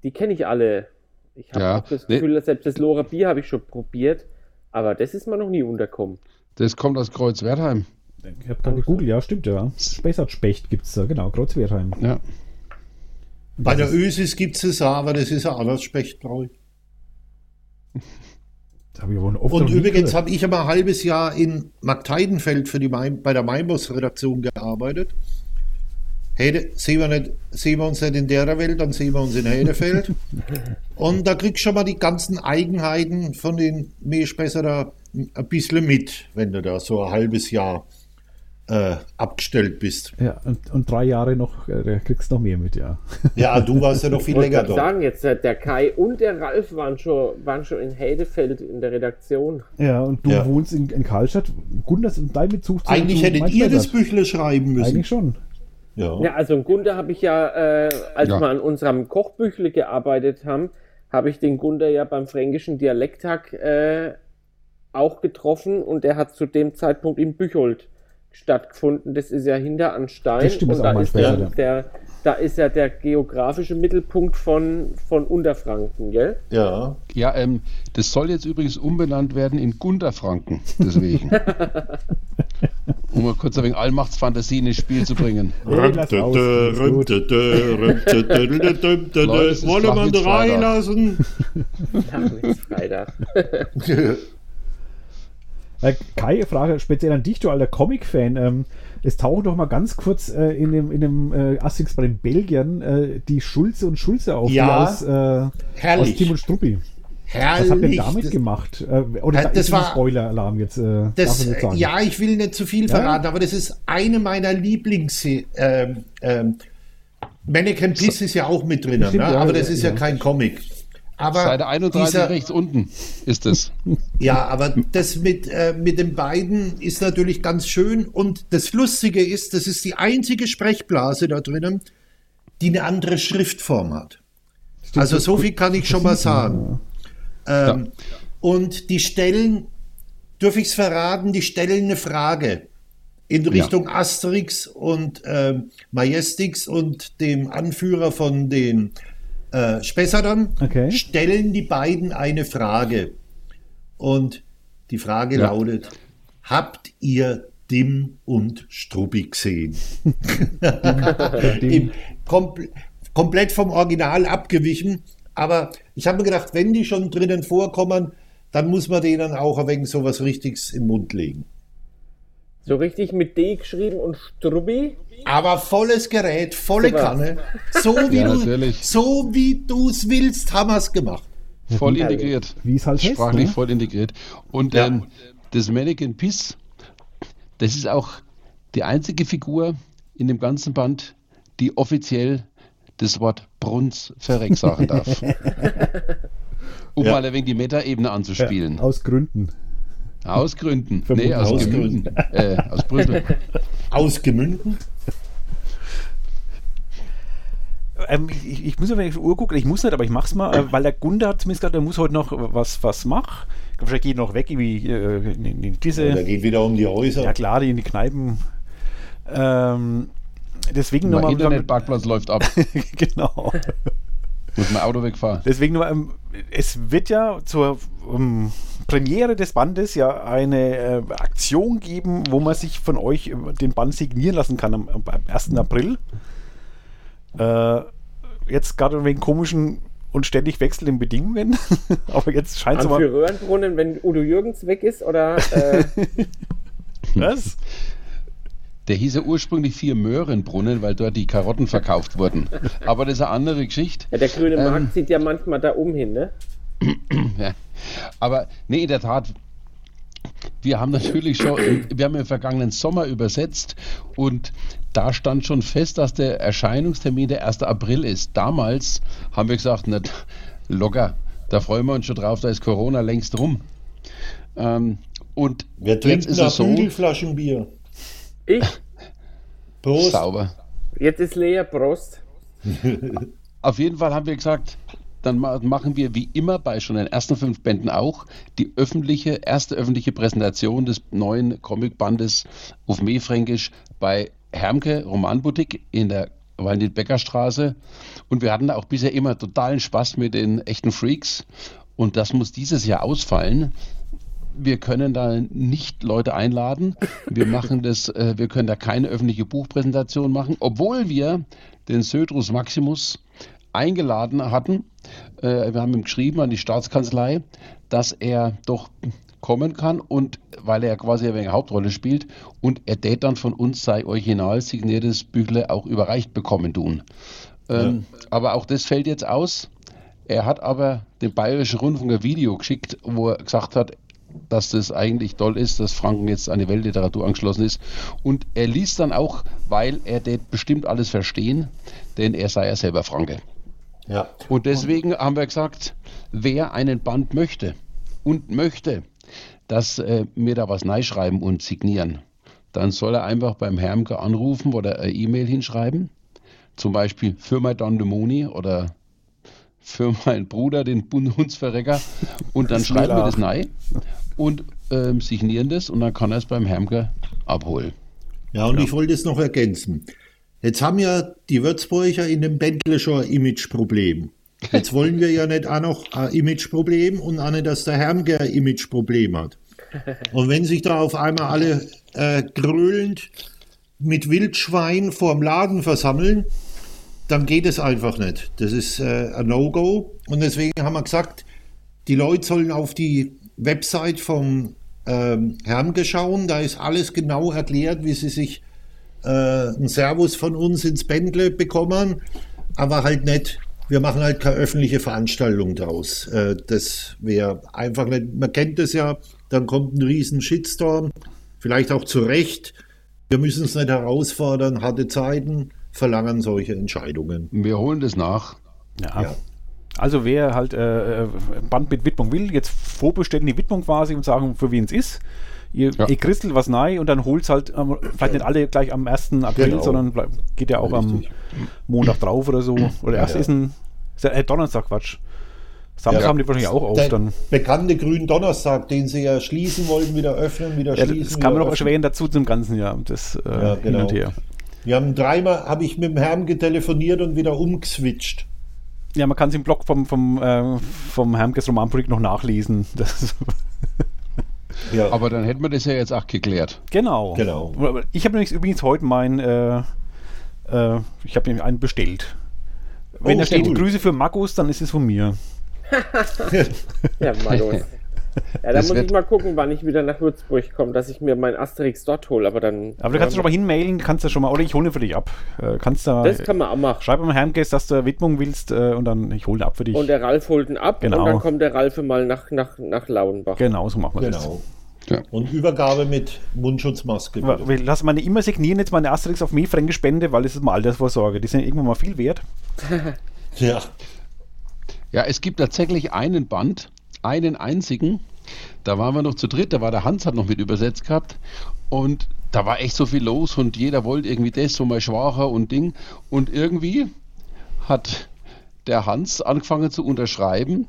die kenne ich alle. Ich habe ja, das Gefühl, nee. selbst das Lora Bier habe ich schon probiert, aber das ist mir noch nie unterkommen. Das kommt aus Kreuzwertheim. Ich habe gerade gegoogelt, ja, stimmt ja. Spessartspecht gibt es da, genau, Kreuzwertheim. Ja. Bei der Ösis gibt es es auch, aber das ist ein anderes Spechtbräu. Und übrigens habe ich aber ein halbes Jahr in Markteidenfeld für die Main, bei der Mainbus-Redaktion gearbeitet. Hede, sehen, wir nicht, sehen wir uns nicht in der Welt, dann sehen wir uns in Hedefeld. Und da kriegst du schon mal die ganzen Eigenheiten von den Meerspesser da ein bisschen mit, wenn du da so ein halbes Jahr äh, abgestellt bist. Ja, und, und drei Jahre noch, äh, kriegst noch mehr mit, ja. Ja, du warst ja noch viel länger dort. Ich sagen, jetzt äh, der Kai und der Ralf waren schon, waren schon in Hedefeld in der Redaktion. Ja, und du ja. wohnst in, in Karlstadt. Gunders und dein Bezug zu Eigentlich hättet ihr das Büchle schreiben müssen. Eigentlich schon. Ja, ja also Gunder habe ich ja, äh, als ja. wir an unserem Kochbüchle gearbeitet haben, habe ich den Gunder ja beim fränkischen Dialekttag äh, auch getroffen und der hat zu dem Zeitpunkt in Büchold stattgefunden. Das ist ja hinter an Stein. Das stimmt, und da ist, der, der, da ist ja der geografische Mittelpunkt von, von Unterfranken, gell? Ja. Ja, ähm, das soll jetzt übrigens umbenannt werden in Gunderfranken, deswegen. um mal kurz ein wenig Allmachtsfantasie ins Spiel zu bringen. Wollen wir reinlassen? Freitag. Äh, Kai, Frage speziell an dich, du alter Comic-Fan. Ähm, es tauchen doch mal ganz kurz äh, in dem, in dem äh, Asterix bei den Belgiern äh, die Schulze und Schulze auf, ja, aus, äh, aus Tim und Struppi. Herrlich. Was habt ihr damit das, gemacht? Äh, oder das, das war Spoiler-Alarm jetzt. Äh, das, ja, ich will nicht zu viel verraten, ja? aber das ist eine meiner Lieblings. Ähm, ähm, Mannequin Piss ist ja auch mit drin, ne? ja, aber das ist ja, ja kein Comic. Aber Seite 31 dieser, rechts unten ist es. Ja, aber das mit, äh, mit den beiden ist natürlich ganz schön. Und das Lustige ist, das ist die einzige Sprechblase da drinnen, die eine andere Schriftform hat. Also so viel kann ich schon mal sagen. Ähm, ja. Und die stellen, dürfe ich es verraten, die stellen eine Frage in Richtung ja. Asterix und äh, Majestix und dem Anführer von den äh, Spessartern okay. stellen die beiden eine Frage. Und die Frage ja. lautet: Habt ihr Dim und Struppi gesehen? Im, kompl komplett vom Original abgewichen. Aber ich habe mir gedacht, wenn die schon drinnen vorkommen, dann muss man denen auch ein wenig so was Richtiges im Mund legen. So richtig mit D geschrieben und Strubbi? Aber volles Gerät, volle Super. Kanne. So wie ja, du so wie du es willst, haben wir es gemacht. Voll integriert. Wie es halt Sprachlich heißt, ne? voll integriert. Und ja. ähm, das Mannequin Piss, das ist auch die einzige Figur in dem ganzen Band, die offiziell das Wort Bruns verreck sagen darf. um ja. mal ein wenig die Meta-Ebene anzuspielen. Ja, aus Gründen. Aus Gründen. nee, aus, aus Gemünden. Äh, aus Brüssel. Aus Gemünden? Ähm, ich, ich, muss auf die Uhr gucken, ich muss nicht, aber ich mach's mal, äh, weil der Gunde hat zumindest gesagt, er muss heute noch was, was machen. Vielleicht geht er noch weg, irgendwie äh, in, in diese. Ja, der geht wieder um die Häuser. Ja, klar, die in die Kneipen. Ähm, deswegen nochmal. Internetparkplatz läuft ab. genau. Muss mein Auto wegfahren. Deswegen nur, ähm, es wird ja zur um, Premiere des Bandes ja eine äh, Aktion geben, wo man sich von euch äh, den Band signieren lassen kann am, am 1. April. Äh, jetzt gerade wegen komischen und ständig wechselnden Bedingungen. Aber jetzt scheint es mal. Für Röhrenbrunnen, wenn Udo Jürgens weg ist oder. Äh Was? Der hieß ja ursprünglich vier Möhrenbrunnen, weil dort die Karotten verkauft wurden. Aber das ist eine andere Geschichte. Ja, der grüne ähm, Markt zieht ja manchmal da um hin, ne? ja. Aber nee, in der Tat, wir haben natürlich schon, wir haben im vergangenen Sommer übersetzt und da stand schon fest, dass der Erscheinungstermin der 1. April ist. Damals haben wir gesagt, nicht locker, da freuen wir uns schon drauf, da ist Corona längst rum. Ähm, und wir trinken jetzt ist es so, Flaschen Bier. Ich? Prost. Sauber. Jetzt ist leer, Prost. Auf jeden Fall haben wir gesagt, dann machen wir wie immer bei schon den ersten fünf Bänden auch die öffentliche, erste öffentliche Präsentation des neuen Comicbandes auf Meefränkisch bei Hermke Romanboutique in der Waldin-Becker-Straße. Und wir hatten auch bisher immer totalen Spaß mit den echten Freaks. Und das muss dieses Jahr ausfallen. Wir können da nicht Leute einladen. Wir machen das, äh, wir können da keine öffentliche Buchpräsentation machen, obwohl wir den Södrus Maximus eingeladen hatten. Äh, wir haben ihm geschrieben an die Staatskanzlei, dass er doch kommen kann und weil er quasi eine Hauptrolle spielt und er tät dann von uns sei original signiertes Büchle auch überreicht bekommen tun. Ähm, ja. Aber auch das fällt jetzt aus. Er hat aber dem Bayerischen Rundfunk ein Video geschickt, wo er gesagt hat, dass das eigentlich toll ist, dass Franken jetzt an die Weltliteratur angeschlossen ist. Und er liest dann auch, weil er det bestimmt alles verstehen, denn er sei ja selber Franke. Ja. Und deswegen haben wir gesagt, wer einen Band möchte und möchte, dass äh, mir da was schreiben und signieren, dann soll er einfach beim Hermke anrufen oder eine E-Mail hinschreiben. Zum Beispiel für mein Don Demoni oder für meinen Bruder, den Hundsverrecker. Und dann schreiben wir das nein und ähm, signieren das und dann kann er es beim Hermke abholen. Ja, und ja. ich wollte es noch ergänzen. Jetzt haben ja die Würzburger in dem Bentle schon ein Imageproblem. Jetzt wollen wir ja nicht auch noch ein Imageproblem und auch nicht, dass der Hermger ein Imageproblem hat. Und wenn sich da auf einmal alle äh, grölend mit Wildschwein vorm Laden versammeln, dann geht es einfach nicht. Das ist äh, ein No-Go. Und deswegen haben wir gesagt, die Leute sollen auf die Website vom ähm, Hermge schauen. Da ist alles genau erklärt, wie sie sich äh, einen Servus von uns ins Bändle bekommen, aber halt nicht, wir machen halt keine öffentliche Veranstaltung draus. Äh, das wäre einfach nicht, man kennt das ja, dann kommt ein riesen Shitstorm, vielleicht auch zu Recht. Wir müssen es nicht herausfordern, harte Zeiten verlangen solche Entscheidungen. Wir holen das nach. ja. ja. Also wer halt äh, äh Band mit Widmung will, jetzt vorbestellen die Widmung quasi und sagen, für wen es ist. Ihr, ja. ihr christelt was rein und dann holt es halt, ähm, vielleicht nicht alle gleich am 1. April, genau. sondern geht ja auch Richtig. am Montag drauf oder so. Oder erst ja. ist ein ist äh, Donnerstag, Quatsch. Samstag ja, haben die wahrscheinlich auch auf. Der dann. bekannte grünen Donnerstag, den sie ja schließen wollten, wieder öffnen, wieder ja, schließen. Das kann man noch erschweren dazu zum ganzen Jahr. Das äh, ja, genau. hin und her. Wir haben dreimal, habe ich mit dem Herrn getelefoniert und wieder umgeswitcht. Ja, man kann es im Blog vom, vom, äh, vom Hermkes Romanprojekt noch nachlesen. Ja. Aber dann hätten wir das ja jetzt auch geklärt. Genau. genau. Ich habe übrigens heute mein, äh, äh, ich habe einen bestellt. Wenn oh, da steht Grüße für Markus, dann ist es von mir. ja, Markus. Ja, da muss ich mal gucken, wann ich wieder nach Würzburg komme, dass ich mir mein Asterix dort hole. Aber dann. Aber du kannst ähm, schon mal hinmailen, kannst du schon mal, oder ich hole ihn für dich ab. Äh, kannst da, das kann man auch machen. Schreib am Herrngast, dass du Widmung willst äh, und dann ich hole ihn ab für dich. Und der Ralf holt ihn ab genau. und dann kommt der Ralf mal nach, nach, nach Lauenbach. Genau, so machen wir genau. das. Ja. Und Übergabe mit Mundschutzmaske. Bitte. Lass meine immer signieren jetzt meine Asterix auf mich Fränkisch Spende, weil das ist mal Altersvorsorge. Die sind irgendwann mal viel wert. ja. Ja, es gibt tatsächlich einen Band, einen einzigen. Da waren wir noch zu dritt, da war der Hans hat noch mit übersetzt gehabt. Und da war echt so viel los und jeder wollte irgendwie das, so mal schwacher und Ding. Und irgendwie hat der Hans angefangen zu unterschreiben,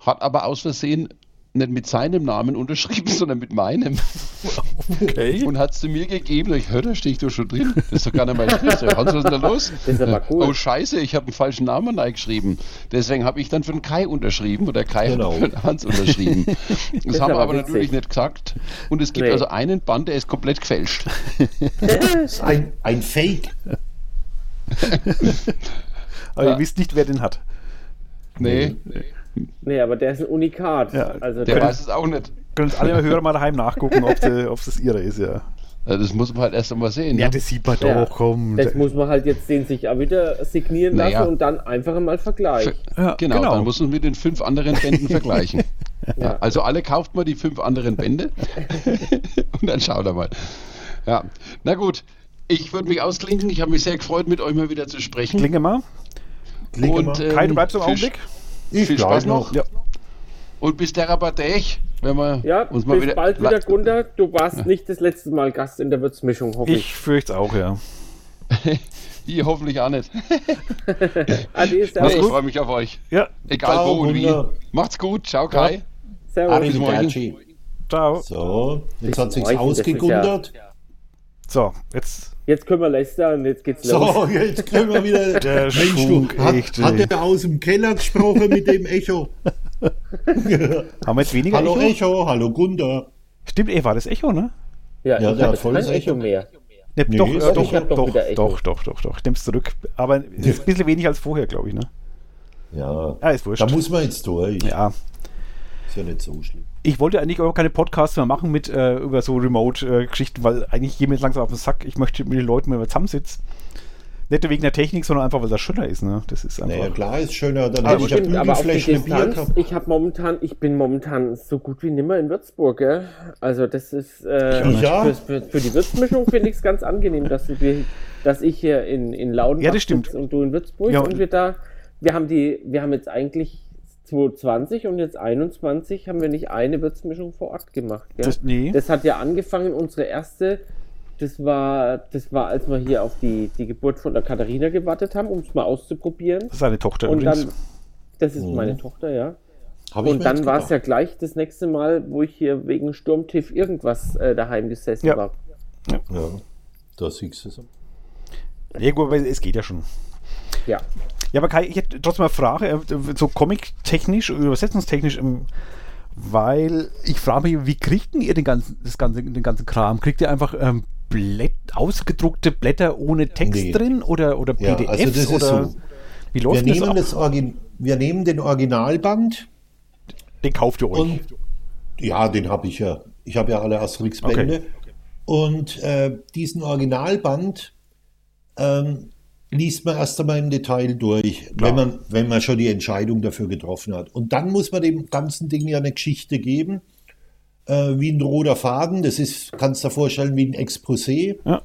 hat aber aus Versehen nicht mit seinem Namen unterschrieben, sondern mit meinem. Okay. Und hat es zu mir gegeben. Ich höre, da stehe ich doch schon drin. Das ist doch gar nicht mein Strich. Hans, was ist denn da los? Das ist aber cool. Oh, Scheiße, ich habe einen falschen Namen eingeschrieben. Deswegen habe ich dann für den Kai unterschrieben oder Kai genau. hat für den Hans unterschrieben. Das, das haben wir aber witzig. natürlich nicht gesagt. Und es gibt nee. also einen Band, der ist komplett gefälscht. ein, ein Fake. aber ja. ihr wisst nicht, wer den hat. Nee. nee. Nee, aber der ist ein Unikat. Ja, also der weiß es auch nicht. Können alle Hörer mal daheim nachgucken, ob es das ihre ist, ja. Das muss man halt erst einmal sehen. Ja, ne? das sieht man ja, doch, komm. Das muss man halt jetzt den sich auch wieder signieren naja. lassen und dann einfach mal vergleichen. Ja, genau, genau, dann muss man mit den fünf anderen Bänden vergleichen. Ja. Also alle kauft mal die fünf anderen Bände und dann schaut er mal. Ja, na gut. Ich würde mich ausklinken. Ich habe mich sehr gefreut, mit euch mal wieder zu sprechen. Klinge mal. Klinge und, mal. Ähm, Kai, du bleibst im Augenblick? Ich Viel Spaß noch. Ja. Und bis der Rabatech, wenn wir ja, uns mal bis wieder. bald wieder, Gunter. Du warst ja. nicht das letzte Mal Gast in der Würzmischung, hoffe ich. Ich fürchte auch, ja. Ich hoffentlich auch nicht. Ade, Nee, servus. ich freue mich auf euch. Ja, Egal Ciao, wo und wie. Macht's gut. Ciao, Kai. servus. Arrivederci. ciao. So, jetzt hat sich's Morgen, ausgegundert. So, jetzt. Jetzt können wir lästern und jetzt geht's los. So, jetzt können wir wieder. Der Mensch, du, hat, hat er aus dem Keller gesprochen mit dem Echo? Haben wir jetzt weniger hallo Echo? Echo, hallo Gunder. Stimmt, eh, war das Echo, ne? Ja, Ja, kein volles Echo mehr. Ne, Nee, doch, äh, doch- doch, doch doch, doch, doch, doch, doch. Ich nehm's zurück. Aber es ist ein bisschen wenig als vorher, glaube ich, ne? Ja, Ah, ist wurscht. da muss man jetzt durch. Ja. Ist ja nicht so schlimm. Ich wollte eigentlich auch keine Podcasts mehr machen mit äh, über so Remote-Geschichten, weil eigentlich jetzt langsam auf den Sack. Ich möchte mit den Leuten mal zusammensitzen. Nicht nur wegen der Technik, sondern einfach, weil das schöner ist, ne? Das ist einfach. Naja, klar ist schöner, dann Aber hätte ich ja stimmt, aber auf die Distanz, ich habe momentan, ich bin momentan so gut wie nimmer in Würzburg, gell? Also das ist äh, Ja. für, für, für die Würzmischung finde ich es ganz angenehm, dass, wir, dass ich hier in, in Laudenbach Ja, das stimmt. und du in Würzburg Ja. und wir da, wir haben die, wir haben jetzt eigentlich 2020 und jetzt 21 haben wir nicht eine Würzmischung vor Ort gemacht. Gell? Das- nee. das hat ja angefangen, unsere erste, das war, das war, als wir hier auf die, die Geburt von der Katharina gewartet haben, um es mal auszuprobieren. Das ist seine Tochter Und übrigens. dann, das ist Mhm. meine Tochter, ja. Hab Und dann war es ja gleich das nächste Mal, wo ich hier wegen Sturmtief irgendwas äh, daheim gesessen Ja. war. Ja, da siehst du es. Ja, gut, aber es geht ja schon. Ja. Ja, aber Kai, ich hätte trotzdem eine Frage, äh, so comic-technisch, übersetzungstechnisch, ähm, weil ich frage mich, wie kriegt denn ihr den ganzen, das ganze, den ganzen Kram? Kriegt ihr einfach ähm, Blätt, ausgedruckte Blätter ohne Text Nee. drin oder, oder Ja, PDFs? also das ist oder so. Wie Wir läuft das nehmen, ab? das Orgi wir nehmen den Originalband Den kauft ihr euch. und ja, den habe ich ja. Ich habe ja alle Asterix-Bände. Okay. Und äh, diesen Originalband ähm, liest man erst einmal im Detail durch, Klar. wenn man, wenn man schon die Entscheidung dafür getroffen hat. Und dann muss man dem ganzen Ding ja eine Geschichte geben, äh, wie ein roter Faden. Das ist, kannst du dir vorstellen, wie ein Exposé. Ja.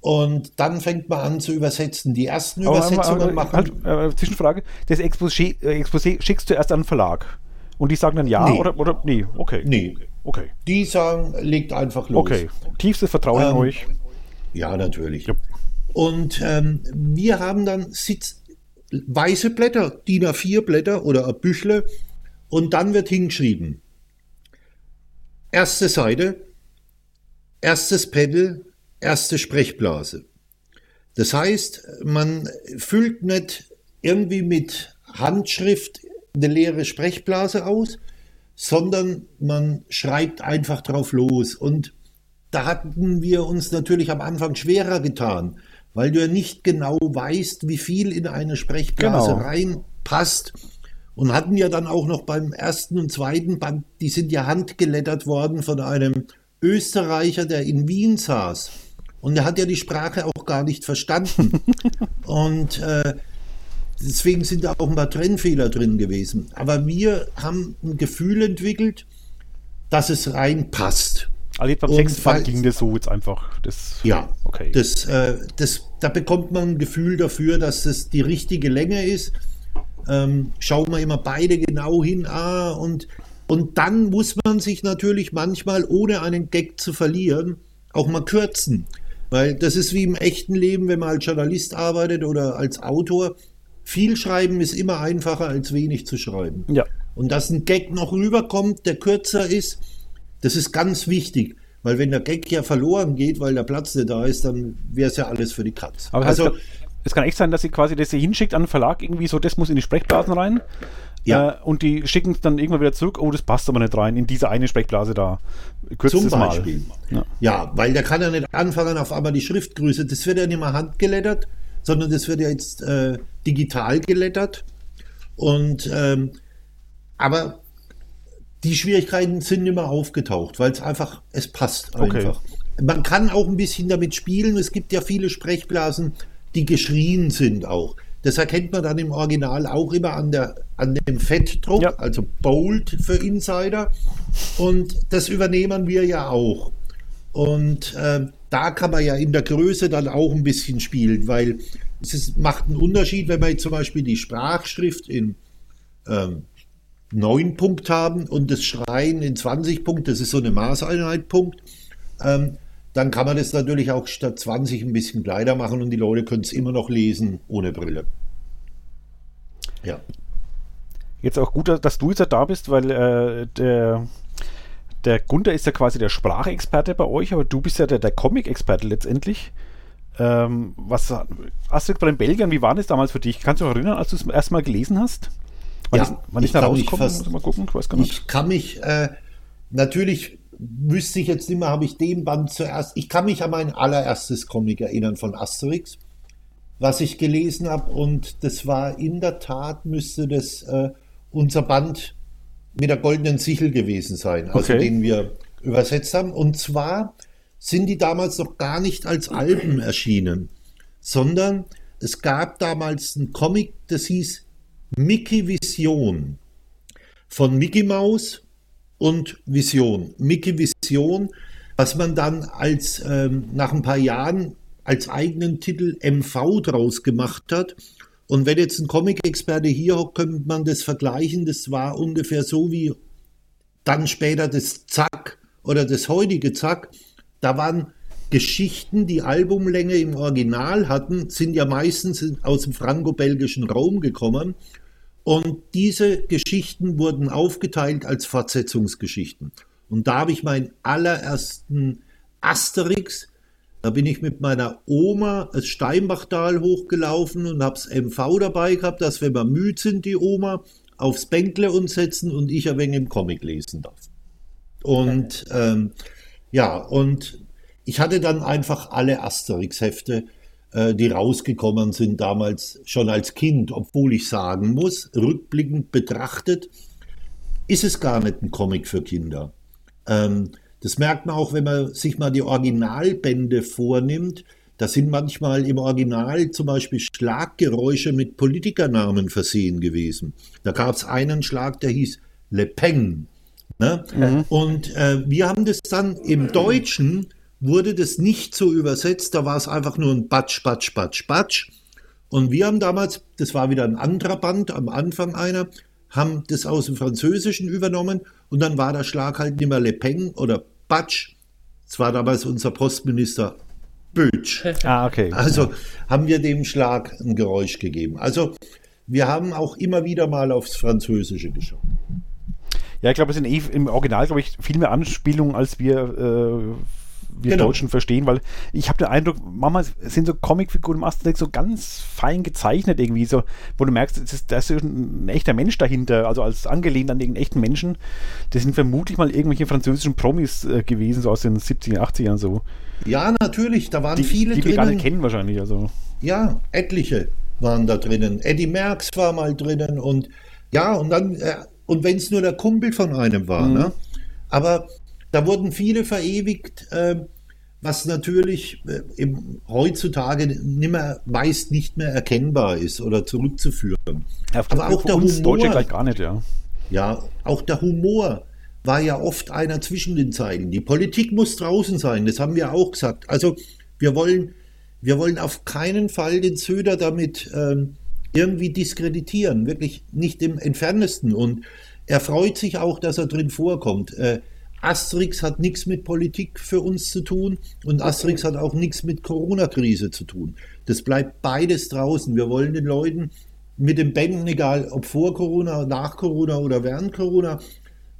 Und dann fängt man an zu übersetzen. Die ersten Aber, Übersetzungen aber, machen. halt, äh, Zwischenfrage, das Exposé, äh, Exposé schickst du erst an den Verlag und die sagen dann ja Nee. oder, oder nee, okay. Nee, Okay. die sagen, legt einfach los. Okay. Tiefstes Vertrauen in Ähm, euch. Ja, natürlich. Ja. Und ähm, wir haben dann Sitz, weiße Blätter, DIN A4 Blätter oder ein Büchle und dann wird hingeschrieben. Erste Seite, erstes Pedal, erste Sprechblase. Das heißt, man füllt nicht irgendwie mit Handschrift eine leere Sprechblase aus, sondern man schreibt einfach drauf los. Und da hatten wir uns natürlich am Anfang schwerer getan, weil du ja nicht genau weißt, wie viel in eine Sprechblase Genau. reinpasst. Und hatten ja dann auch noch beim ersten und zweiten Band, die sind ja handgelettert worden von einem Österreicher, der in Wien saß. Und er hat ja die Sprache auch gar nicht verstanden. und äh, deswegen sind da auch ein paar Trennfehler drin gewesen. Aber wir haben ein Gefühl entwickelt, dass es reinpasst. Also beim sechsten Band ging das so jetzt einfach. Das, Ja, Okay. das, äh, das, da bekommt man ein Gefühl dafür, dass das die richtige Länge ist. Ähm, schauen wir immer beide genau hin. Ah, und, und dann muss man sich natürlich manchmal, ohne einen Gag zu verlieren, auch mal kürzen. Weil das ist wie im echten Leben, wenn man als Journalist arbeitet oder als Autor. Viel schreiben ist immer einfacher, als wenig zu schreiben. ja. Und dass ein Gag noch rüberkommt, der kürzer ist, das ist ganz wichtig. Weil wenn der Gag ja verloren geht, weil der Platz nicht da ist, dann wäre es ja alles für die Katz. Aber also, es, kann, echt sein, dass sie quasi das hier hinschickt an den Verlag, irgendwie so, das muss in die Sprechblasen rein. Ja. Äh, und die schicken es dann irgendwann wieder zurück, oh, das passt aber nicht rein, in diese eine Sprechblase da. Kürzt zum. Beispiel. Ja. Ja. weil der kann ja nicht anfangen auf einmal die Schriftgröße. Das wird ja nicht mehr handgelettert, sondern das wird ja jetzt äh, digital gelettert. Und ähm, aber die Schwierigkeiten sind nicht mehr aufgetaucht, weil es einfach, es passt Okay. einfach. Man kann auch ein bisschen damit spielen. Es gibt ja viele Sprechblasen, die geschrien sind auch. Das erkennt man dann im Original auch immer an, der, an dem Fettdruck, Ja. also Bold für Insider. Und das übernehmen wir ja auch. Und äh, da kann man ja in der Größe dann auch ein bisschen spielen, weil es ist, macht einen Unterschied, wenn wir jetzt zum Beispiel die Sprachschrift in ähm, 9 Punkt haben und das Schreien in 20 Punkt, das ist so eine Maßeinheit Punkt, ähm, dann kann man das natürlich auch statt 20 ein bisschen kleiner machen und die Leute können es immer noch lesen ohne Brille. Ja. Jetzt auch gut, dass du jetzt da bist, weil äh, der, der Gunther ist ja quasi der Sprachexperte bei euch, aber du bist ja der, der Comic-Experte letztendlich. Ähm, was Asterix bei den Belgiern, wie war das damals für dich? Kannst du dich erinnern, als du es erstmal gelesen hast? Wann ja, ist, wann ich, da rausgekommen? Fast, Muss mal gucken, ich. Ich kann mich, äh, natürlich wüsste ich jetzt nicht mehr, habe ich den Band zuerst, ich kann mich an mein allererstes Comic erinnern von Asterix, was ich gelesen habe und das war in der Tat, müsste das äh, unser Band mit der goldenen Sichel gewesen sein, also okay. den wir übersetzt haben. Und zwar sind die damals noch gar nicht als Alben erschienen, sondern es gab damals einen Comic, das hieß Mickey Vision von Mickey Mouse und Vision. Mickey Vision, was man dann als ähm, nach ein paar Jahren als eigenen Titel MV draus gemacht hat und wenn jetzt ein Comic-Experte hier hockt, könnte man das vergleichen. Das war ungefähr so wie dann später das Zack oder das heutige Zack. Da waren Geschichten, die Albumlänge im Original hatten, sind ja meistens aus dem franco-belgischen Raum gekommen. Und diese Geschichten wurden aufgeteilt als Fortsetzungsgeschichten. Und da habe ich meinen allerersten Asterix da bin ich mit meiner Oma das Steinbachtal hochgelaufen und habe das MV dabei gehabt, dass wenn wir müde sind, die Oma, aufs Bänkle uns setzen und ich ein wenig im Comic lesen darf. Und ähm, ja, und ich hatte dann einfach alle Asterix-Hefte, die rausgekommen sind damals schon als Kind, obwohl ich sagen muss, rückblickend betrachtet, ist es gar nicht ein Comic für Kinder. Ähm, das merkt man auch, wenn man sich mal die Originalbände vornimmt. Da sind manchmal im Original zum Beispiel Schlaggeräusche mit Politikernamen versehen gewesen. Da gab es einen Schlag, der hieß Le Pen. Ne? Mhm. Und äh, wir haben das dann im Deutschen wurde das nicht so übersetzt, da war es einfach nur ein Batsch, Batsch, Batsch, Batsch. Und wir haben damals, das war wieder ein anderer Band, am Anfang einer, haben das aus dem Französischen übernommen und dann war der Schlag halt nicht mehr Le Pen oder Batsch. Das war damals unser Postminister Bötsch. Ah, okay. Also haben wir dem Schlag ein Geräusch gegeben. Also wir haben auch immer wieder mal aufs Französische geschaut. Ja, ich glaube, es sind eh im Original, glaube ich, viel mehr Anspielungen, als wir äh, wir genau. Deutschen verstehen, weil ich habe den Eindruck, manchmal sind so Comicfiguren im Asterix so ganz fein gezeichnet irgendwie, so, wo du merkst, das ist, da ist ein echter Mensch dahinter, also als angelehnt an irgendeinen echten Menschen. Das sind vermutlich mal irgendwelche französischen Promis äh, gewesen, so aus den 70er, 80ern so. Ja, natürlich, da waren die, viele. Die wir gar nicht kennen wahrscheinlich, also. Ja, etliche waren da drinnen. Eddie Merckx war mal drinnen und ja, und dann, äh, und wenn es nur der Kumpel von einem war, mhm. ne? Aber da wurden viele verewigt, äh, was natürlich äh, heutzutage nimmer, meist nicht mehr erkennbar ist oder zurückzuführen. Ja, Aber auch der Humor. Deutsche gleich gar nicht, ja. Ja, auch der Humor war ja oft einer zwischen den Zeilen. Die Politik muss draußen sein, das haben wir auch gesagt. Also wir wollen, wir wollen auf keinen Fall den Söder damit ähm, irgendwie diskreditieren, wirklich nicht im entferntesten. Und er freut sich auch, dass er drin vorkommt. Äh, Asterix hat nichts mit Politik für uns zu tun und Asterix hat auch nichts mit Corona-Krise zu tun. Das bleibt beides draußen. Wir wollen den Leuten mit den Bänden, egal ob vor Corona, nach Corona oder während Corona,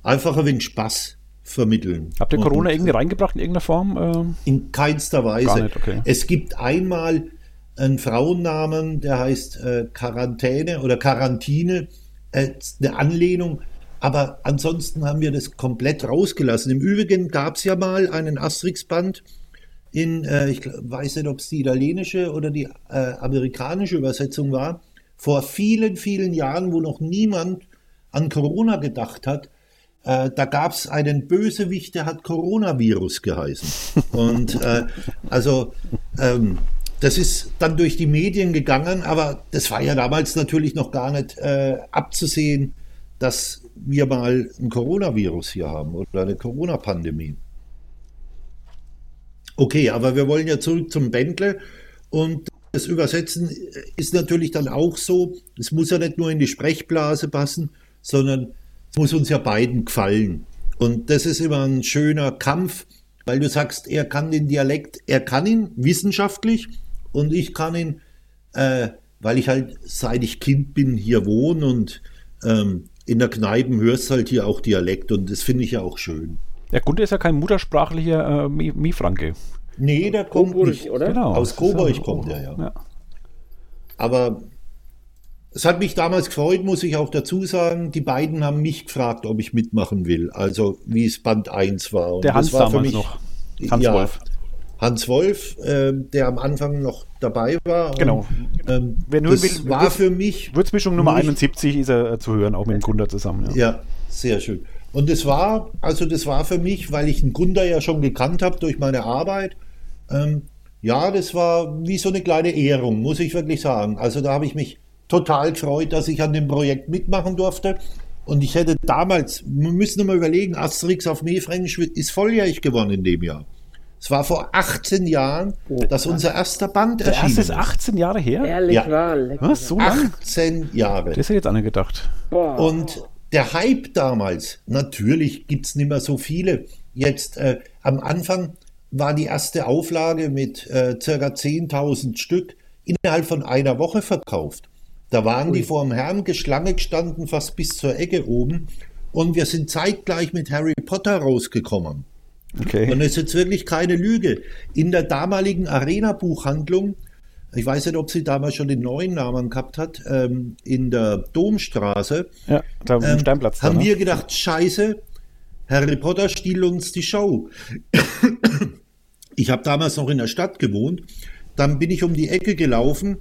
einfach ein wenig Spaß vermitteln. Habt ihr Corona und, irgendwie reingebracht in irgendeiner Form? Äh? In keinster Weise. Nicht, okay. Es gibt einmal einen Frauennamen, der heißt äh, Quarantäne oder Quarantine, äh, eine Anlehnung aber ansonsten haben wir das komplett rausgelassen. Im Übrigen gab es ja mal einen Asterix-Band in, äh, ich weiß nicht, ob es die italienische oder die äh, amerikanische Übersetzung war, vor vielen, vielen Jahren, wo noch niemand an Corona gedacht hat. Äh, da gab es einen Bösewicht, der hat Coronavirus geheißen. Und äh, also ähm, das ist dann durch die Medien gegangen, aber das war ja damals natürlich noch gar nicht äh, abzusehen, dass wir mal ein Coronavirus hier haben oder eine Corona-Pandemie. Okay, aber wir wollen ja zurück zum Bändle und das Übersetzen ist natürlich dann auch so, es muss ja nicht nur in die Sprechblase passen, sondern es muss uns ja beiden gefallen. Und das ist immer ein schöner Kampf, weil du sagst, er kann den Dialekt, er kann ihn wissenschaftlich und ich kann ihn, äh, weil ich halt seit ich Kind bin hier wohne und ähm, in der Kneipe hörst halt hier auch Dialekt und das finde ich ja auch schön. Der Gunter ist ja kein muttersprachlicher äh, Miefranke. Nee, der kommt Coburg, nicht. oder? Genau. Aus Coburg ja- kommt er, ja. ja. Aber es hat mich damals gefreut, muss ich auch dazu sagen. Die beiden haben mich gefragt, ob ich mitmachen will. Also wie es Band 1 war. Und Der Hans war für damals mich, noch. Hans ja, Wolf. Hans Wolf, äh, der am Anfang noch dabei war. Genau. Und, ähm, Wer nur das will- war Würz- für mich Würzmischung Nummer nicht- 71 ist er äh, zu hören, auch mit dem Gunter zusammen. Ja. Ja, sehr schön. Und das war, also das war für mich, weil ich den Gunda ja schon gekannt habe durch meine Arbeit, ähm, ja, das war wie so eine kleine Ehrung, muss ich wirklich sagen. Also da habe ich mich total gefreut, dass ich an dem Projekt mitmachen durfte. Und ich hätte damals, wir müssen mal überlegen, Asterix auf Meerfränkisch ist volljährig geworden in dem Jahr. Es war vor 18 Jahren, dass unser erster Band Der erschienen erste ist ist. 18 Jahre her? Ehrlich Ja. lecker. Was? So lang? 18 Jahre. Das hätte jetzt einer gedacht. Boah. Und der Hype damals, natürlich gibt es nicht mehr so viele. Jetzt äh, am Anfang war die erste Auflage mit äh, circa 10.000 Stück innerhalb von einer Woche verkauft. Da waren die vor dem Herrn Geschlange gestanden, fast bis zur Ecke oben. Und wir sind zeitgleich mit Harry Potter rausgekommen. Okay. Und das ist jetzt wirklich keine Lüge. In der damaligen Arena-Buchhandlung, ich weiß nicht, ob sie damals schon den neuen Namen gehabt hat, ähm, in der Domstraße, Ja, da ähm, Steinplatz. Da, haben ne? wir gedacht, scheiße, Harry Potter stiehlt uns die Show. Ich habe damals noch in der Stadt gewohnt. Dann bin ich um die Ecke gelaufen.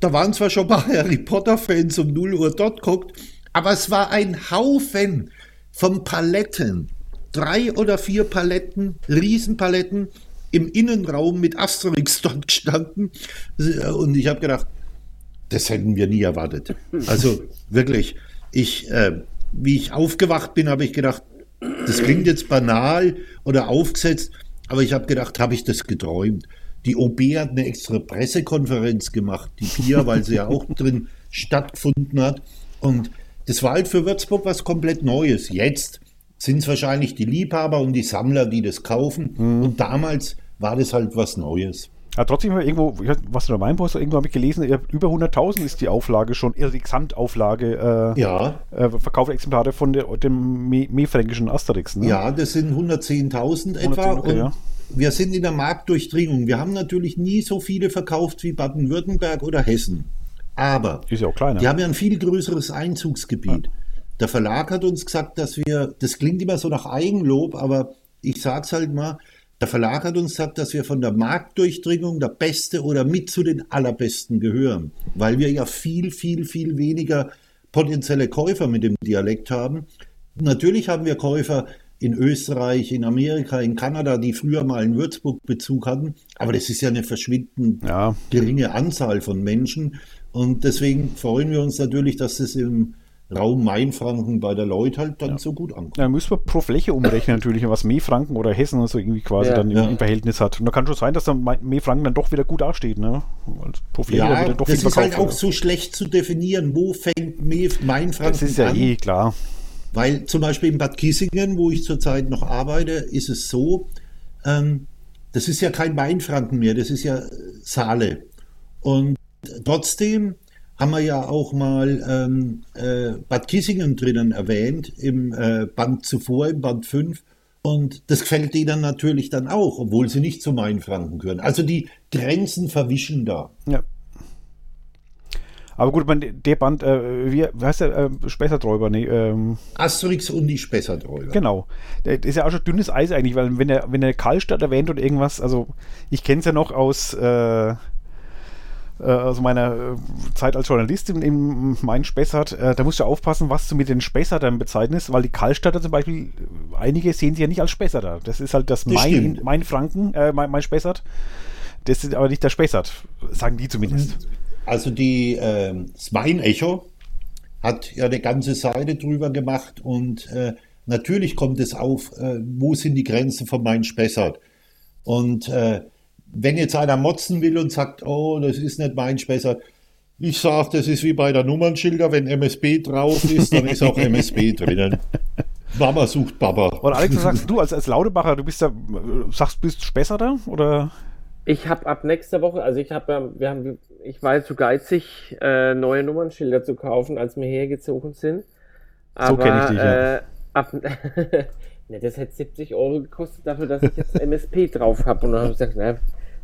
Da waren zwar schon ein paar Harry Potter-Fans um 0 Uhr dort guckt, aber es war ein Haufen von Paletten. Drei oder vier Paletten, Riesenpaletten im Innenraum mit Asterix dort gestanden. Und ich habe gedacht, das hätten wir nie erwartet. Also wirklich, ich, äh, wie ich aufgewacht bin, habe ich gedacht, das klingt jetzt banal oder aufgesetzt, aber ich habe gedacht, habe ich das geträumt? Die OB hat eine extra Pressekonferenz gemacht, die Pia, weil sie ja auch drin stattgefunden hat. Und das war halt für Würzburg was komplett Neues. Jetzt sind es wahrscheinlich die Liebhaber und die Sammler, die das kaufen. Und damals war das halt was Neues. Ja, trotzdem irgendwo, was du da meinst, irgendwo habe ich gelesen, ja, über 100.000 ist die Auflage schon, also die Gesamtauflage, äh, Ja, äh, verkaufte Exemplare von der, dem Me- Meerfränkischen Asterix. Ne? Ja, das sind 110.000 etwa. 110, okay, und ja. wir sind in der Marktdurchdringung. Wir haben natürlich nie so viele verkauft wie Baden-Württemberg oder Hessen. Aber Ist ja auch kleiner. die haben ja ein viel größeres Einzugsgebiet. Der Verlag hat uns gesagt, dass wir, das klingt immer so nach Eigenlob, aber ich sag's halt mal, der Verlag hat uns gesagt, dass wir von der Marktdurchdringung der Beste oder mit zu den Allerbesten gehören, weil wir ja viel, viel, viel weniger potenzielle Käufer mit dem Dialekt haben. Natürlich haben wir Käufer in Österreich, in Amerika, in Kanada, die früher mal einen Würzburg-Bezug hatten, aber das ist ja eine verschwindend Ja. geringe Anzahl von Menschen. Und deswegen freuen wir uns natürlich, dass es im Raum Mainfranken bei der Leute halt dann so gut ankommt. Ja, müssen wir pro Fläche umrechnen natürlich, was Meerfranken oder Hessen oder so irgendwie quasi Ja. dann im, Ja. im Verhältnis hat. Und da kann schon sein, dass dann Me- Meerfranken dann doch wieder gut dasteht, ne? Weil pro Fläche dann Ja, wieder doch das ist halt auch so schlecht zu definieren. Wo fängt Mainfranken Das ist ja an? eh klar. Weil zum Beispiel in Bad Kissingen, wo ich zurzeit noch arbeite, ist es so, ähm, das ist ja kein Mainfranken mehr, das ist ja Saale. Und trotzdem haben wir ja auch mal ähm, äh, Bad Kissingen drinnen erwähnt, im äh, Band zuvor, im Band 5. Und das gefällt denen natürlich dann auch, obwohl sie nicht zu Mainfranken gehören. Also die Grenzen verwischen da. Ja. Aber gut, man, der Band, äh, wie, wie heißt der? Äh, Spessarträuber, nee, ähm, Asterix und die Spessarträuber. genau. Der ist ja auch schon dünnes Eis eigentlich, weil wenn er, wenn er Karlstadt erwähnt oder irgendwas, also ich kenne es ja noch aus, äh, äh, aus meiner äh, Zeit als Journalist in, in Main Spessart, äh, da musst du aufpassen, was du mit den Spessartern bezeichnest, weil die Karlstadter zum Beispiel, äh, einige sehen sie ja nicht als Spessarter. Das ist halt das, Das Main, stimmt. Franken, äh, Main, Main Spessart. Das ist aber nicht der Spessart, sagen die zumindest. Also die, ähm, das Main-Echo hat ja eine ganze Seite drüber gemacht und äh, natürlich kommt es auf, äh, wo sind die Grenzen von Main-Spessart. Und äh, wenn jetzt einer motzen will und sagt, oh, das ist nicht Main-Spessart, ich sage, das ist wie bei der Nummernschilder, wenn MSB drauf ist, dann ist auch MSB drinnen. Mama sucht Baba. Und Alex, was sagst du als, als Laudebacher, du bist da, sagst, bist du besser da? Oder? Ich habe ab nächster Woche, also ich habe ja, wir haben, ich war zu geizig, äh, neue Nummernschilder zu kaufen, als wir hergezogen sind. Aber, so kenne ich dich, ja. Äh, ab, ne, das hätte 70 Euro gekostet dafür, dass ich jetzt MSP drauf habe. Und dann habe ich gesagt, na,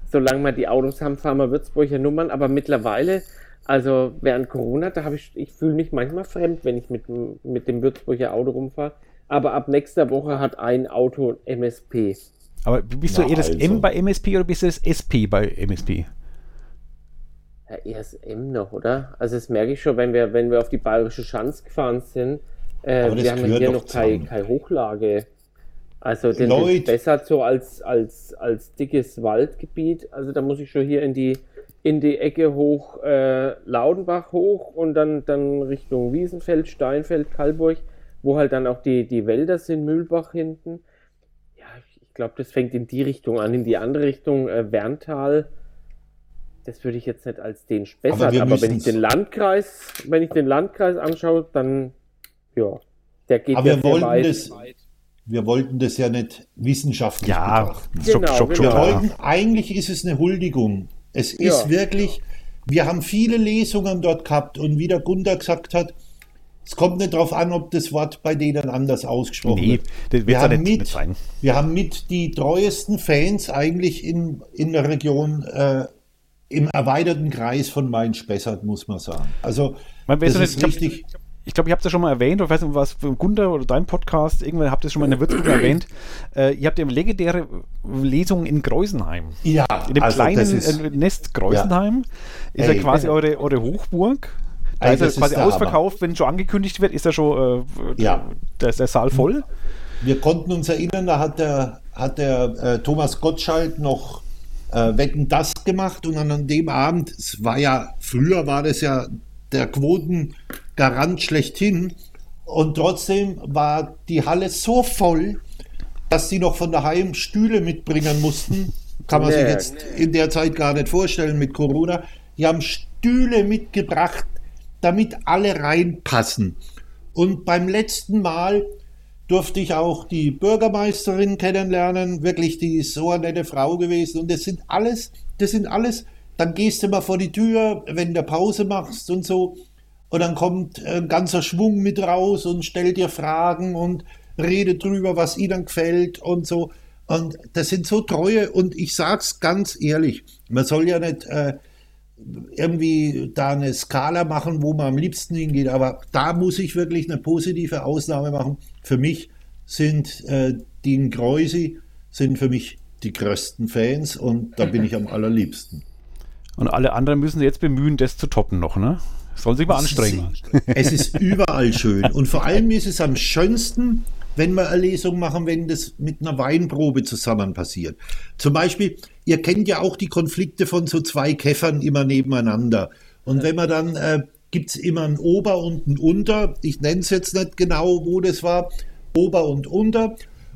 solange wir die Autos haben, fahren wir Würzburger Nummern. Aber mittlerweile, also während Corona, da habe ich, ich fühle mich manchmal fremd, wenn ich mit, mit dem Würzburger Auto rumfahre. Aber ab nächster Woche hat ein Auto MSP. Aber bist Na, du eher das also. M bei MSP oder bist du das SP bei MSP? Ja, eher das M noch, oder? Also das merke ich schon, wenn wir, wenn wir auf die bayerische Schanz gefahren sind. Äh, wir haben hier noch keine, keine Hochlage. Also den ist besser so als, als, als dickes Waldgebiet. Also da muss ich schon hier in die, in die Ecke hoch, äh, Laudenbach hoch und dann, dann Richtung Wiesenfeld, Steinfeld, Kalburg, wo halt dann auch die, die Wälder sind, Mühlbach hinten. Ja, ich glaube, das fängt in die Richtung an, in die andere Richtung, äh, Werntal. Das würde ich jetzt nicht als den spessern, aber, aber wenn ich den Landkreis, wenn ich den Landkreis anschaue, dann ja, der geht aber ja wir wollten weit. Das, wir wollten das ja nicht wissenschaftlich ja, betrachten. Genau, Schock, Schock, wir wollten, eigentlich ist es eine Huldigung. Es ist ja. wirklich, wir haben viele Lesungen dort gehabt und wie der Gunther gesagt hat, es kommt nicht darauf an, ob das Wort bei denen anders ausgesprochen nee, wird. Wir haben, mit, sein. wir haben mit die treuesten Fans eigentlich in, in der Region äh, im erweiterten Kreis von Main-Spessart, muss man sagen. Also, man das ist nicht, richtig. Ich ich glaube, ich habe das schon mal erwähnt, oder ich weiß nicht, was für Gunter oder dein Podcast, irgendwann habt ihr es schon mal in der Würzburg erwähnt. Äh, ihr habt ja legendäre Lesungen in Greusenheim. Ja, In dem also kleinen ist, äh, Nest Greusenheim ja. ist Ey, ja quasi eure, eure Hochburg. Da Ey, ist er quasi ist ausverkauft, Hammer. wenn schon angekündigt wird, ist er schon, äh, ja. da ist der Saal voll. Wir konnten uns erinnern, da hat der, hat der äh, Thomas Gottschalk noch äh, Wetten das gemacht und dann an dem Abend, es war ja, früher war das ja der Quotengarant schlechthin. Und trotzdem war die Halle so voll, dass sie noch von daheim Stühle mitbringen mussten. Kann man nee, sich jetzt nee. in der Zeit gar nicht vorstellen mit Corona. Die haben Stühle mitgebracht, damit alle reinpassen. Und beim letzten Mal durfte ich auch die Bürgermeisterin kennenlernen. Wirklich, die ist so eine nette Frau gewesen. Und das sind alles, das sind alles dann gehst du mal vor die Tür, wenn du Pause machst und so. Und dann kommt ein ganzer Schwung mit raus und stellt dir Fragen und redet drüber, was ihnen gefällt und so. Und das sind so treue und ich sag's ganz ehrlich, man soll ja nicht äh, irgendwie da eine Skala machen, wo man am liebsten hingeht, aber da muss ich wirklich eine positive Ausnahme machen. Für mich sind äh, die in Kreusi sind für mich die größten Fans und da bin ich am allerliebsten. Und alle anderen müssen sich jetzt bemühen, das zu toppen noch, ne? Sollen sich mal anstrengen. Es ist überall schön. Und vor allem ist es am schönsten, wenn wir eine Lesung machen, wenn das mit einer Weinprobe zusammen passiert. Zum Beispiel, ihr kennt ja auch die Konflikte von so zwei Käffern immer nebeneinander. Und wenn man dann, äh, gibt es immer ein Ober und ein Unter. Ich nenne es jetzt nicht genau, wo das war. Ober und Unter.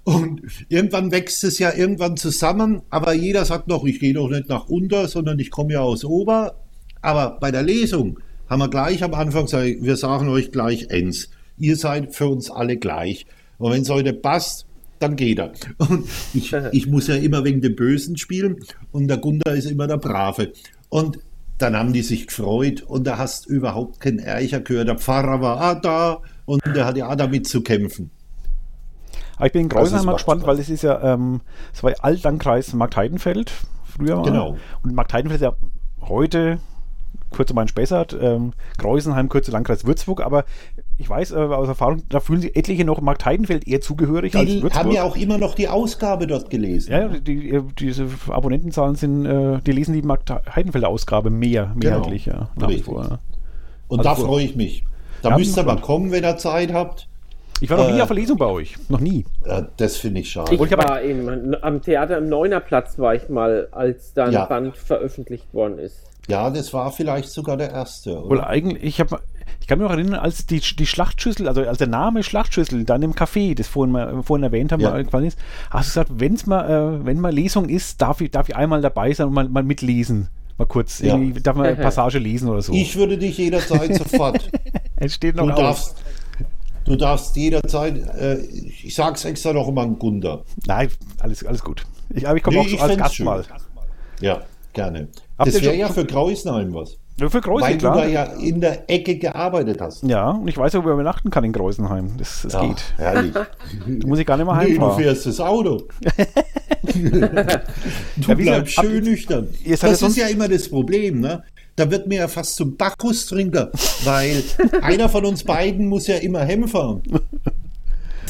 Und irgendwann wächst es ja irgendwann zusammen, aber jeder sagt noch, ich gehe doch nicht nach unter, sondern ich komme ja aus Ober. Aber bei der Lesung haben wir gleich am Anfang gesagt, wir sagen euch gleich eins. Ihr seid für uns alle gleich. Und wenn es heute passt, dann geht er. Und ich, ich muss ja immer wegen dem Bösen spielen und der Gunther ist immer der Brave. Und dann haben die sich gefreut und da hast überhaupt keinen Ärger gehört. Der Pfarrer war auch da und der hat ja auch damit zu kämpfen. Aber ich bin in Greusenheim mal gespannt, weil es ist ja, ähm, es war Altlandkreis Marktheidenfeld früher mal. Genau. Und Marktheidenfeld ist ja heute kurze Main Spessart, ähm, Greusenheim, kurze Landkreis Würzburg, aber ich weiß äh, aus Erfahrung, da fühlen sich etliche noch Marktheidenfeld eher zugehörig die als Würzburg. haben ja auch immer noch die Ausgabe dort gelesen. Ja, die, die, diese Abonnentenzahlen sind, äh, die lesen die Marktheidenfelder Ausgabe mehr, mehrheitlich, genau. ja, nach wie vor. Und also da freue ich mich. Da ja, müsst ihr aber kommen, wenn ihr Zeit habt. Ich war noch nie äh, auf der Lesung bei euch. Noch nie. Ja, das finde ich schade. Ich, ich war im, am Theater im Neunerplatz war ich mal, als da ein ja. Band veröffentlicht worden ist. Ja, das war vielleicht sogar der erste. Oder? Wohl eigentlich, ich habe ich kann mich noch erinnern, als die, die Schlachtschüssel, also als der Name Schlachtschüssel dann im Café, das vorhin, mal, vorhin erwähnt haben, ja. mal gefallen ist, hast du gesagt, wenn's mal, äh, wenn mal Lesung ist, darf ich, darf ich einmal dabei sein und mal, mal mitlesen. Mal kurz, ja. darf man eine Passage lesen oder so. Ich würde dich jederzeit sofort. es steht noch du darfst, Du darfst jederzeit, äh, ich sag's extra noch immer an Gunda. Nein, alles, alles gut. Ich, aber ich komme Nee, auch ich als Gast mal. Ja, gerne. Habt das wäre ja für Kreuznheim was. Ja, für Greußen, weil du klar. da ja in der Ecke gearbeitet hast. Ja, und ich weiß auch, wo man übernachten kann in Greusenheim. Das, das Ja, geht. Herrlich. Da muss ich gar nicht mehr Nee, du heimfahren. fährst das Auto. du Ja, bleibst schön ab- nüchtern. Das ja ist ja immer das Problem, ne? Da wird mir ja fast zum Bacchus-Trinker, weil einer von uns beiden muss ja immer Hemm fahren.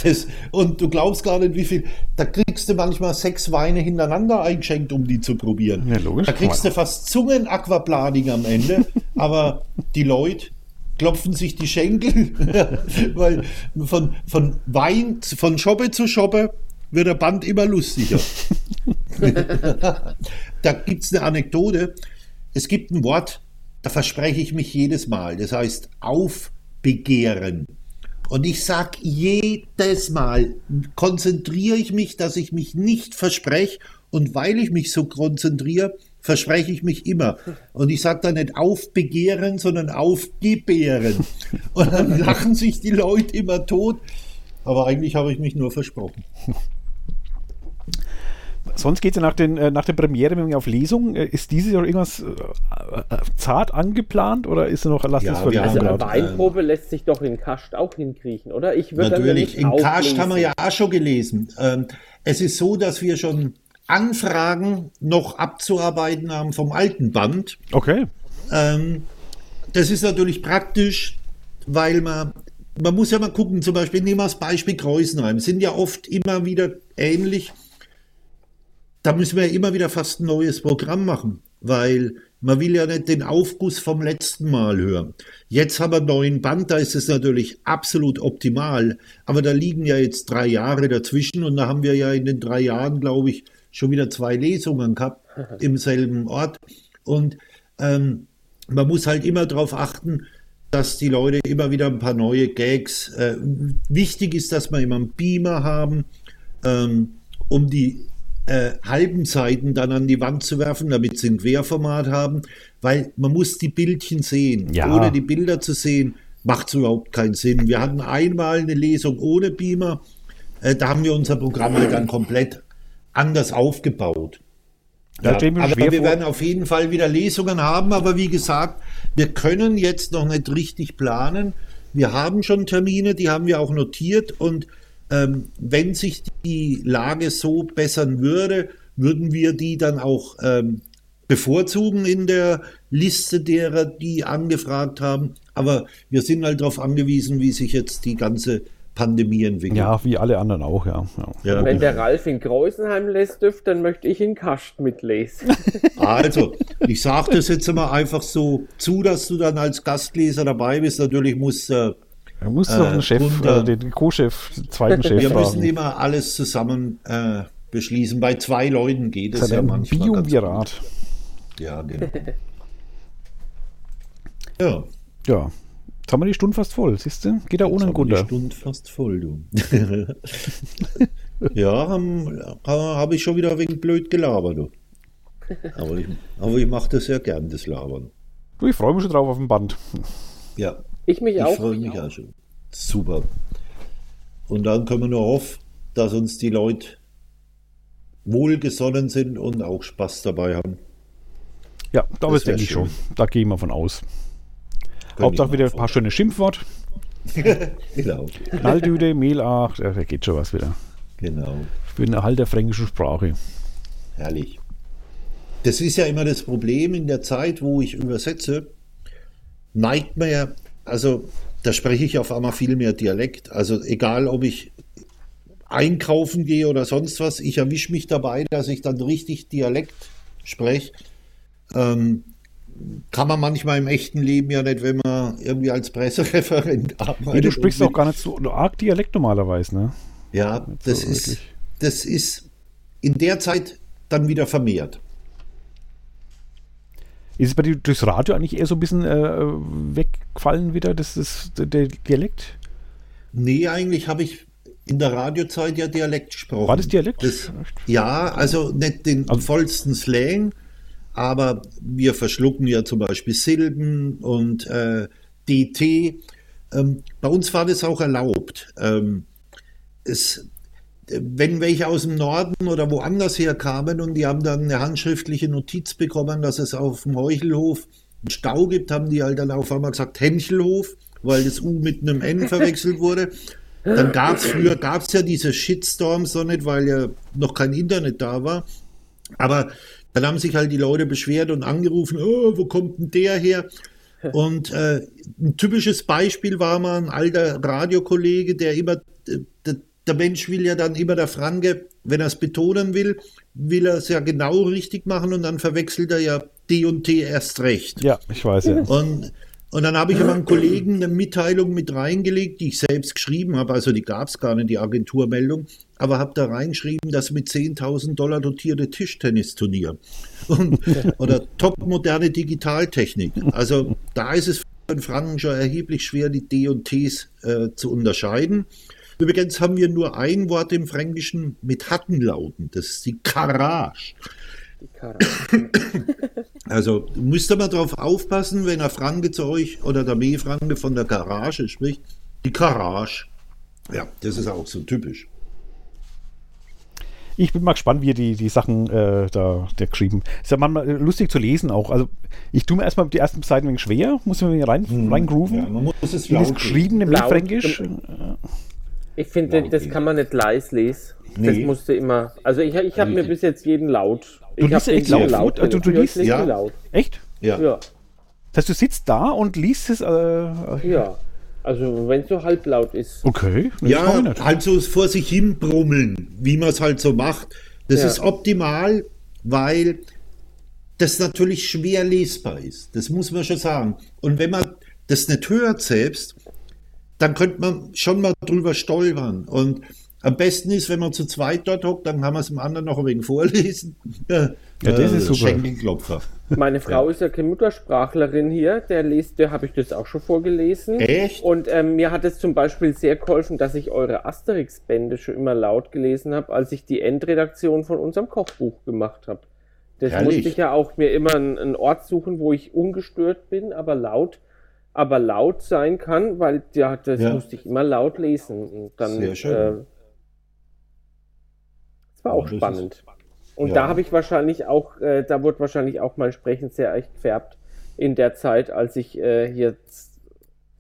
Das, und du glaubst gar nicht, wie viel. Da kriegst du manchmal sechs Weine hintereinander eingeschenkt, um die zu probieren. Ja, logisch. Da kriegst du fast Zungen-Aquaplaning am Ende, aber die Leute klopfen sich die Schenkel, weil von, von Wein, von Schoppe zu Schoppe wird der Band immer lustiger. da gibt es eine Anekdote. Es gibt ein Wort, da verspreche ich mich jedes Mal. Das heißt aufbegehren. Und ich sage jedes Mal, konzentriere ich mich, dass ich mich nicht verspreche. Und weil ich mich so konzentriere, verspreche ich mich immer. Und ich sage dann nicht aufbegehren, sondern aufgebären. Und dann lachen sich die Leute immer tot. Aber eigentlich habe ich mich nur versprochen. Sonst geht es ja nach, den, äh, nach der Premiere auf Lesung. Äh, Ist dieses Jahr irgendwas äh, zart angeplant oder ist noch, lass Ja, das wir verlegen Also eine? Weinprobe lässt sich doch in Kascht auch hinkriechen, oder? Ich würde Natürlich, in auflesen. haben wir ja auch schon gelesen. Ähm, es ist so, dass wir schon Anfragen noch abzuarbeiten haben vom alten Band. Okay. Ähm, das ist natürlich praktisch, weil man, man muss ja mal gucken, zum Beispiel nehmen wir das Beispiel Kreuznheim, sind ja oft immer wieder ähnlich. Da müssen wir ja immer wieder fast ein neues Programm machen, weil man will ja nicht den Aufguss vom letzten Mal hören. Jetzt haben wir einen neuen Band, da ist es natürlich absolut optimal, aber da liegen ja jetzt drei Jahre dazwischen und da haben wir ja in den drei Jahren, glaube ich, schon wieder zwei Lesungen gehabt im selben Ort. Und ähm, man muss halt immer darauf achten, dass die Leute immer wieder ein paar neue Gags. Äh, wichtig ist, dass wir immer einen Beamer haben, ähm, um die äh, halben Seiten dann an die Wand zu werfen, damit sie ein Querformat haben, weil man muss die Bildchen sehen. Ja. Ohne die Bilder zu sehen, macht es überhaupt keinen Sinn. Wir hatten einmal eine Lesung ohne Beamer, äh, da haben wir unser Programm halt dann komplett anders aufgebaut. Mir aber wir vor. werden auf jeden Fall wieder Lesungen haben, aber wie gesagt, wir können jetzt noch nicht richtig planen. Wir haben schon Termine, die haben wir auch notiert und ähm, wenn sich die Lage so bessern würde, würden wir die dann auch ähm, bevorzugen in der Liste derer, die angefragt haben. Aber wir sind halt darauf angewiesen, wie sich jetzt die ganze Pandemie entwickelt. Ja, wie alle anderen auch, ja. ja. Ja. Wenn der Ralf in Kreuzenheim lässt dürft, dann möchte ich in Kascht mitlesen. Also, ich sage das jetzt mal einfach so zu, dass du dann als Gastleser dabei bist. Natürlich muss, äh, Er muss Äh, doch den Chef, Wunder. äh, den Co-Chef, den zweiten Chef wir müssen fragen. immer alles zusammen äh, beschließen. Bei zwei Leuten geht es ja manchmal. gut. Ja, genau. ja, Ja. Jetzt haben wir die Stunde fast voll, siehst du? Geht da ohne einen haben wir die. Stunde fast voll, du. ja, habe hab ich schon wieder wenig blöd gelabert, du. Aber ich, aber ich mache das ja gern, das Labern. Du, ich freue mich schon drauf auf dem Band. Ja, Ich mich Ich auch. freue mich auch schon. Super. Und dann können wir nur hoffen, dass uns die Leute wohlgesonnen sind und auch Spaß dabei haben. Ja, da Das ist denke ich schon. Da gehen wir von aus. Könnte Hauptsache ich wieder ein paar schöne Schimpfwort. Genau, Knalldüde, Mehlach, da geht schon was wieder. genau. Für den Erhalt der fränkischen Sprache. Herrlich. Das ist ja immer das Problem in der Zeit, wo ich übersetze, neigt man ja, also da spreche ich auf einmal viel mehr Dialekt. Also egal, ob ich einkaufen gehe oder sonst was, ich erwische mich dabei, dass ich dann richtig Dialekt spreche. Ähm, kann man manchmal im echten Leben ja nicht, wenn man irgendwie als Pressereferent arbeitet. Nee, du sprichst auch gar nicht so arg Dialekt normalerweise, ne? ja, das so ist, wirklich. das ist in der Zeit dann wieder vermehrt. Ist es bei dir durchs Radio eigentlich eher so ein bisschen äh, weggefallen wieder, das ist der Dialekt? Nee, eigentlich habe ich in der Radiozeit ja Dialekt gesprochen. War das Dialekt? Das, ja, also nicht den Also- vollsten Slang, aber wir verschlucken ja zum Beispiel Silben und äh, DT. ähm, bei uns war das auch erlaubt. Ähm, es, wenn welche aus dem Norden oder woanders her kamen und die haben dann eine handschriftliche Notiz bekommen, dass es auf dem Heuchelhof einen Stau gibt, haben die halt dann auf einmal gesagt Hänchelhof, weil das U mit einem N verwechselt wurde. Dann gab es früher gab's ja diese Shitstorms noch nicht, weil ja noch kein Internet da war. Aber dann haben sich halt die Leute beschwert und angerufen, oh, wo kommt denn der her? Und äh, ein typisches Beispiel war mal ein alter Radiokollege, der immer, der, Mensch will ja dann immer der Franke, wenn er es betonen will, will er es ja genau richtig machen und dann verwechselt er ja D und T erst recht. Ja, ich weiß ja. Und, und dann habe ich aber einem Kollegen eine Mitteilung mit reingelegt, die ich selbst geschrieben habe, also die gab es gar nicht, die Agenturmeldung, aber habe da reingeschrieben, das mit 10.000 Dollar dotierte Tischtennisturnier und, oder topmoderne Digitaltechnik. Also da ist es für den Franken schon erheblich schwer, die D und Ts äh, zu unterscheiden. Übrigens haben wir nur ein Wort im Fränkischen mit Hattenlauten, das ist die Karage. Die Karage. Also müsste man darauf aufpassen, wenn er Franke zu euch oder der B-Franke von der Garage spricht. Die Garage. Ja, das ist auch so typisch. Ich bin mal gespannt, wie die, die Sachen äh, da der geschrieben. Ist ja manchmal lustig zu lesen auch. Also ich tue mir erstmal die ersten Seiten ein wenig schwer, muss man rein, hm. reingrooven. Ja, man muss es in das geschriebene Mitfränkisch. Ich finde, das kann man nicht leise lesen. Nee. Das musste immer. Also ich, ich habe mir bis jetzt jeden laut. Du ich liest echt laut? laut du, du liest ja. laut. Echt? Ja. ja. Das heißt, du sitzt da und liest es. Äh, ja. Also wenn es so halblaut ist. Okay. Ja, halt so vor sich hin brummeln, wie man es halt so macht. Das ja. ist optimal, weil das natürlich schwer lesbar ist. Das muss man schon sagen. Und wenn man das nicht hört selbst, dann könnte man schon mal drüber stolpern. Und am besten ist, wenn man zu zweit dort hockt, dann kann man es dem anderen noch ein wenig vorlesen. Ja, das ist super. Schenkelklopfer. Meine Frau ja. ist ja keine Muttersprachlerin hier, der liest, der habe ich das auch schon vorgelesen. Echt? Und ähm, mir hat es zum Beispiel sehr geholfen, dass ich eure Asterix-Bände schon immer laut gelesen habe, als ich die Endredaktion von unserem Kochbuch gemacht habe. Das Herrlich. musste ich ja auch mir immer einen, einen Ort suchen, wo ich ungestört bin, aber laut aber laut sein kann, weil ja, das ja. musste ich immer laut lesen. Und dann, Sehr schön. Äh, das war auch ja, spannend. Und ja. da habe ich wahrscheinlich auch, äh, da wurde wahrscheinlich auch mein Sprechen sehr echt gefärbt in der Zeit, als ich äh, hier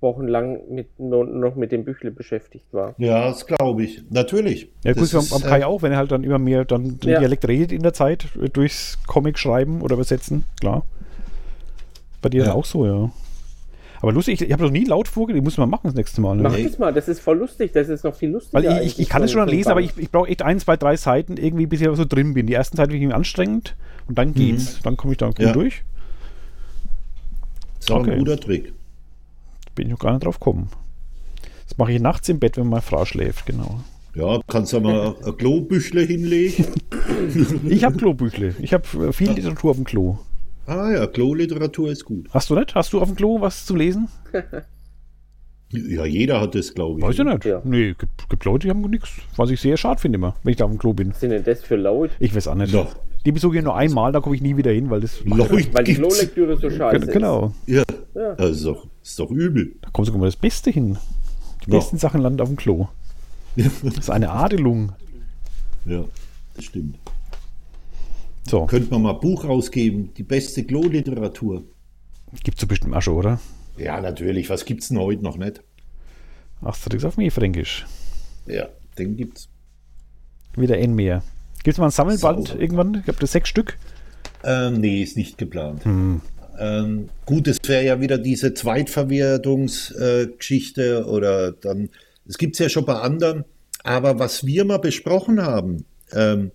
wochenlang mit, noch mit dem Büchle beschäftigt war. Ja, das glaube ich. Natürlich. Ja, gut, am, am Kai äh, auch, wenn er halt dann immer mehr dann den ja. Dialekt redet in der Zeit, äh, durchs Comic schreiben oder übersetzen, klar. Bei dir ja. auch so, ja. Aber lustig, ich, ich habe noch nie laut vorgelesen, muss man machen das nächste Mal. Ne? Mach das mal, das ist voll lustig, das ist noch viel lustiger. Weil ich, ich kann es schon lesen, aber ich, ich brauche echt ein, zwei, drei Seiten irgendwie, bis ich so drin bin. Die ersten Seiten finde ich anstrengend und dann geht's. Mhm. Dann komme ich da gut ja. durch. Das ist auch okay. ein guter Trick. Bin ich noch gar nicht drauf gekommen. Das mache ich nachts im Bett, wenn meine Frau schläft, genau. Ja, kannst du mal ein Klobüchle hinlegen? ich habe Klobüchle. Ich habe viel Literatur auf dem Klo. Ah ja, Klo-Literatur ist gut. Hast du nicht? Hast du auf dem Klo was zu lesen? ja, jeder hat das, glaube ich. Weiß ich nicht. Ja. Nee, gibt, gibt Leute, die haben nichts. Was ich sehr schade finde immer, wenn ich da auf dem Klo bin. Was sind denn das für laut? Ich weiß auch nicht. Doch. Die besuche ich nur einmal, da komme ich nie wieder hin, weil das. Leute weil die Klolektüre so scheiße ist. Genau. Ja, ja. Das, ist doch, das ist doch übel. Da kommt sogar mal das Beste hin. Die besten Sachen landen auf dem Klo. das ist eine Adelung. Ja, das stimmt. So. Könnte man mal ein Buch rausgeben, die beste Klo-Literatur. Gibt es bestimmt auch schon, oder? Ja, natürlich. Was gibt es denn heute noch nicht? Asterix auf mir Fränkisch. Ja, den gibt's. Wieder ein mehr. Gibt es mal ein Sammelband Sauber. irgendwann? Ich glaube, das sechs Stück. Ähm, nee, ist nicht geplant. Hm. Ähm, gut, es wäre ja wieder diese Zweitverwertungsgeschichte äh, oder dann, es gibt es ja schon bei anderen. Aber was wir mal besprochen haben, ähm,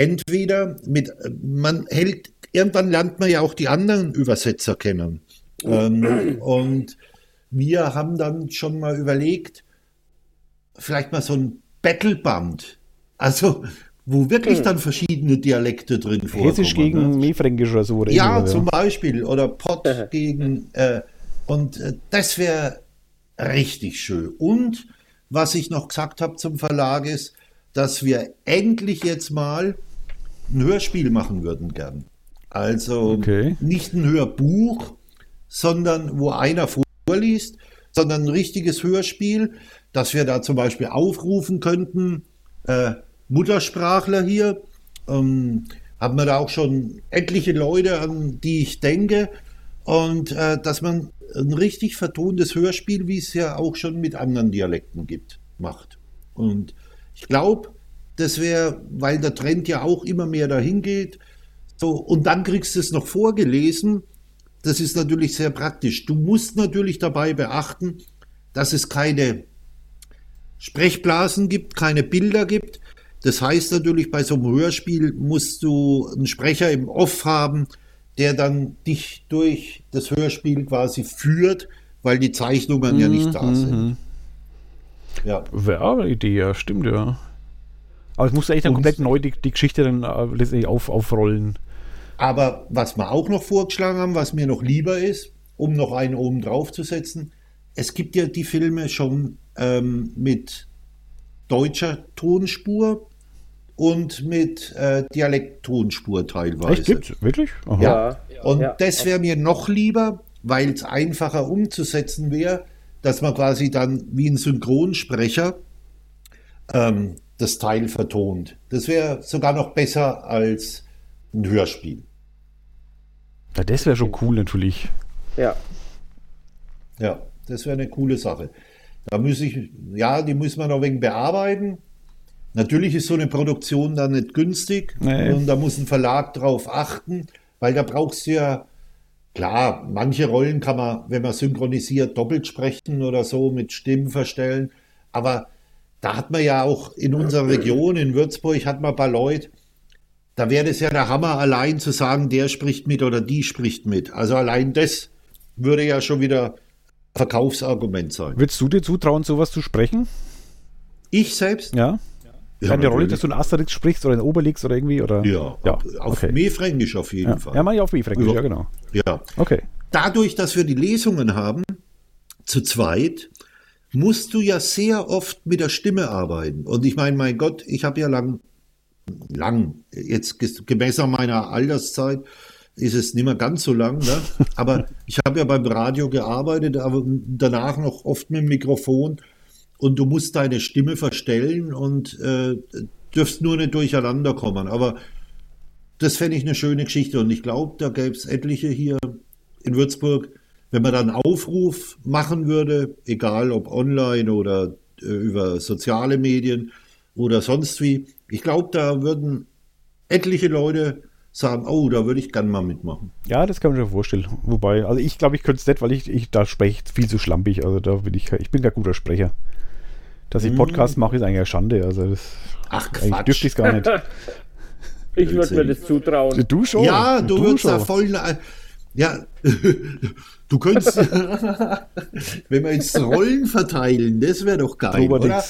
entweder mit, man hält, irgendwann lernt man ja auch die anderen Übersetzer kennen. Ähm, und wir haben dann schon mal überlegt, vielleicht mal so ein Battleband. Also, wo wirklich hm. dann verschiedene Dialekte drin vorkommen. Hessisch gegen ne? Mefränkisch oder so. Oder ja, oder? zum Beispiel. Oder Pott gegen. Äh, und äh, das wäre richtig schön. Und was ich noch gesagt habe zum Verlag ist, dass wir endlich jetzt mal ein Hörspiel machen würden gern. Also okay. nicht ein Hörbuch, sondern wo einer vorliest. sondern ein richtiges Hörspiel, dass wir da zum Beispiel aufrufen könnten, äh, Muttersprachler hier, ähm, haben wir da auch schon etliche Leute, an die ich denke, und äh, dass man ein richtig vertontes Hörspiel, wie es ja auch schon mit anderen Dialekten gibt, macht. Und ich glaube, das wäre, weil der Trend ja auch immer mehr dahin geht, so, und dann kriegst du es noch vorgelesen. Das ist natürlich sehr praktisch. Du musst natürlich dabei beachten, dass es keine Sprechblasen gibt, keine Bilder gibt. Das heißt natürlich, bei so einem Hörspiel musst du einen Sprecher im Off haben, der dann dich durch das Hörspiel quasi führt, weil die Zeichnungen ja nicht da sind. Ja. Wäre eine Idee, ja, stimmt ja. Aber es muss eigentlich dann komplett neu die, die Geschichte dann äh, letztendlich auf, aufrollen. Aber was wir auch noch vorgeschlagen haben, was mir noch lieber ist, um noch einen oben drauf zu setzen, es gibt ja die Filme schon ähm, mit deutscher Tonspur und mit äh, Dialekttonspur teilweise. Echt, gibt's? Wirklich? Aha. Ja. Und ja. das wäre mir noch lieber, weil es einfacher umzusetzen wäre, dass man quasi dann wie ein Synchronsprecher ähm, das Teil vertont. Das wäre sogar noch besser als ein Hörspiel. Ja, das wäre schon cool natürlich. Ja. Ja, das wäre eine coole Sache. Da muss ich, ja, die muss man noch wegen bearbeiten. Natürlich ist so eine Produktion dann nicht günstig nee. und da muss ein Verlag drauf achten, weil da brauchst du ja, klar, manche Rollen kann man, wenn man synchronisiert, doppelt sprechen oder so mit Stimmen verstellen, aber da hat man ja auch in unserer Region, in Würzburg, hat man ein paar Leute, da wäre es ja der Hammer, allein zu sagen, der spricht mit oder die spricht mit. Also allein das würde ja schon wieder Verkaufsargument sein. Würdest du dir zutrauen, sowas zu sprechen? Ich selbst? Ja. Ja, Eine Rolle, dass du einen Asterix sprichst oder einen Obelix oder irgendwie? Oder? Ja, ja. auf okay. Mefränkisch auf jeden ja. Fall. Ja, mal auf Mefränkisch, ja. ja, genau. Ja. Okay. Dadurch, dass wir die Lesungen haben, zu zweit, musst du ja sehr oft mit der Stimme arbeiten. Und ich meine, mein Gott, ich habe ja lang lang, jetzt gemäß meiner Alterszeit ist es nicht mehr ganz so lang, ne? aber ich habe ja beim Radio gearbeitet, aber danach noch oft mit dem Mikrofon und du musst deine Stimme verstellen und äh, dürfst nur nicht durcheinander kommen. Aber das fände ich eine schöne Geschichte und ich glaube, da gäbe es etliche hier in Würzburg, wenn man dann Aufruf machen würde, egal ob online oder äh, über soziale Medien oder sonst wie, ich glaube, da würden etliche Leute sagen, oh, da würde ich gerne mal mitmachen. Ja, das kann man sich vorstellen. Wobei, also ich glaube, ich könnte es nicht, weil ich, ich da spreche viel zu schlampig. Also da bin ich, ich bin kein guter Sprecher. Dass ich hm. Podcast mache, ist eigentlich eine Schande. Also das, Ach, Quatsch. dürfte ich es gar nicht. ich würde mir das zutrauen. Du schon. Ja, du, du würdest da voll. Ja, du könntest, wenn wir jetzt Rollen verteilen, das wäre doch geil, Robert oder?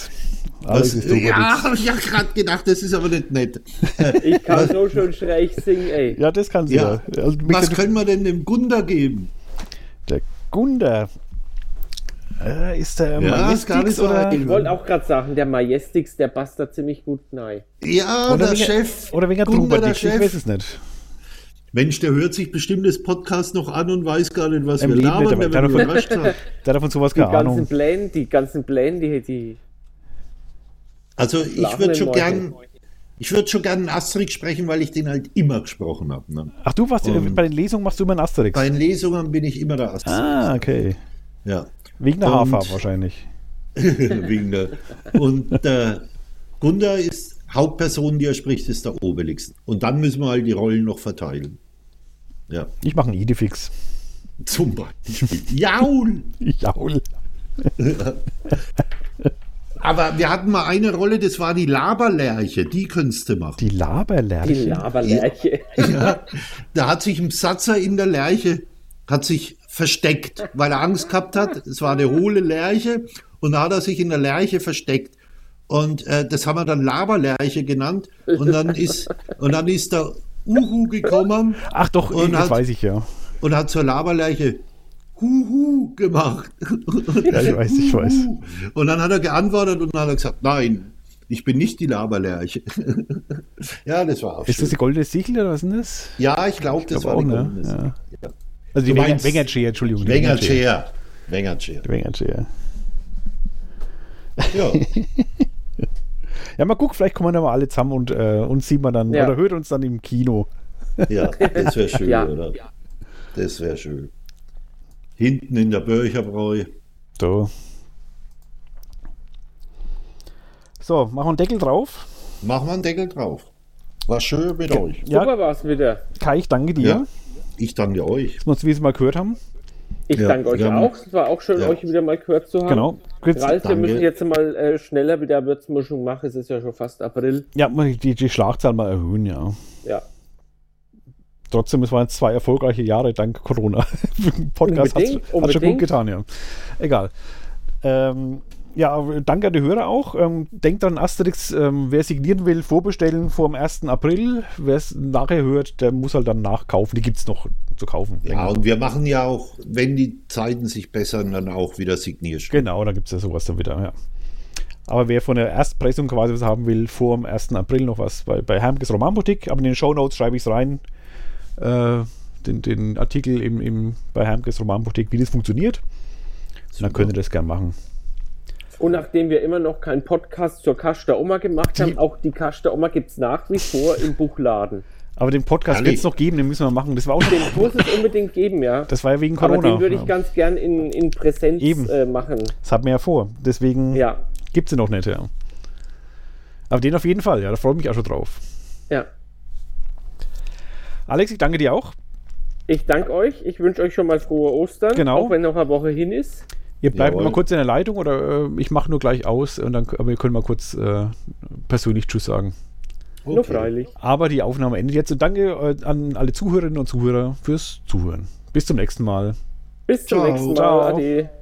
Alles ist ja, habe ich ja gerade gedacht, das ist aber nicht nett. Ich kann so schön schräg singen, ey. Ja, das kann sie ja. ja. Also, Was können wir denn dem Gunda geben? Der Gunda. Äh, ist der ja, Majestix so oder? Ich wollte auch gerade sagen, der Majestix, der passt da ziemlich gut nein. Ja, oder der wegen, Chef. Oder wegen der Chef. Ich weiß es nicht. Mensch, der hört sich bestimmt das Podcast noch an und weiß gar nicht, was Im wir labern, der, der, überrascht hat. Der davon sowas keine Ahnung. Pläne, die ganzen Pläne, die, die also ich würde schon gern, ich würde schon gern einen Asterix sprechen, weil ich den halt immer gesprochen habe. Ne? Ach, du warst und bei den Lesungen machst du immer einen Asterix? Bei den Lesungen bin ich immer der Asterix. Ah, okay. Ja. Wegen der Haarfarbe wahrscheinlich. wegen der. Und der Gunda ist Hauptperson, die er spricht, ist der Obelix. Und dann müssen wir halt die Rollen noch verteilen. Ja. Ich mache einen Idefix. Zum Beispiel. Jaul! Jaul. Aber wir hatten mal eine Rolle, das war die Laberlerche, die könntest du machen. Die Laberlerche? Die Laberlerche. Ja, da hat sich ein Satzer in der Lerche, hat sich versteckt, weil er Angst gehabt hat. Es war eine hohle Lerche und da hat er sich in der Lerche versteckt. Und äh, das haben wir dann Laberlerche genannt. Und dann ist, und dann ist der Uhu gekommen. Ach doch, und das hat, weiß ich ja. Und hat zur Laberlerche Huhu gemacht. Ja, ich weiß, ich weiß. Und dann hat er geantwortet und dann hat er gesagt, nein, ich bin nicht die Laberlerche. ja, das war auch Ist schön. das die goldene Sichel oder was ist das? Ja, ich glaube, das glaub war auch, die goldene ne? ja. Also die Wengerchair, Entschuldigung. Wengerchair. Wengertscher. Wengertscher. Ja, Ja, mal gucken, vielleicht kommen wir dann mal alle zusammen und äh, uns sieht man dann Ja. oder hört uns dann im Kino. ja, das wäre schön, Ja. oder? Das wäre schön. Hinten in der Börcherbräu. So. So, machen wir einen Deckel drauf. Machen wir einen Deckel drauf. War schön mit euch. Ja, Super war's wieder. Kai, ich danke dir, Ja. Ich danke euch. dass wir uns dieses Mal gehört haben. Ich Ja, danke euch auch. Es war auch schön, Ja. euch wieder mal gehört zu haben. Genau. Jetzt, Ralf, wir müssen jetzt mal äh, schneller wieder Würzmischung machen. Es ist ja schon fast April. ja, muss ich die, die Schlagzahl mal erhöhen, ja. Ja. Trotzdem, es waren zwei erfolgreiche Jahre dank Corona. Podcast hat Unbedingt, schon gut getan, ja. Egal. Ähm, ja, danke an die Hörer auch. Ähm, denkt an Asterix, ähm, wer signieren will, vorbestellen vor dem 1. April. Wer es nachher hört, der muss halt dann nachkaufen. Die gibt es noch zu kaufen. Ja, und wir machen ja auch, wenn die Zeiten sich bessern, dann auch wieder Signierstunden. Genau, da gibt es ja sowas dann wieder, ja. Aber wer von der Erstpressung quasi was haben will, vor dem 1. April noch was bei, bei Hermkes Romanboutique, aber in den Shownotes schreibe ich es rein, äh, den, den Artikel im, im, bei Hermkes Romanboutique, wie das funktioniert. Und dann könnt ihr das gern machen. Und nachdem wir immer noch keinen Podcast zur Kasch der Oma gemacht Die- haben, auch die Kasch der Oma gibt es nach wie vor im Buchladen. Aber den Podcast wird es noch geben, den müssen wir machen. Das war auch Den muss es unbedingt geben, ja. das war ja wegen Aber Corona. den würde ich ja. ganz gern in, in Präsenz Eben. äh, machen. das hat mir ja vor. Deswegen Ja, gibt es ihn noch nicht, ja. Aber den auf jeden Fall, ja, da freue ich mich auch schon drauf. ja. Alex, ich danke dir auch. Ich danke euch. Ich wünsche euch schon mal frohe Ostern. Genau. Auch wenn noch eine Woche hin ist. Ihr bleibt Jawohl. mal kurz in der Leitung oder äh, ich mache nur gleich aus und dann aber wir können mal kurz äh, persönlich Tschüss sagen. Nur freilich. Aber die Aufnahme endet jetzt und danke äh, an alle Zuhörerinnen und Zuhörer fürs Zuhören. Bis zum nächsten Mal. Bis zum Ciao. nächsten Mal. Ciao. Ade.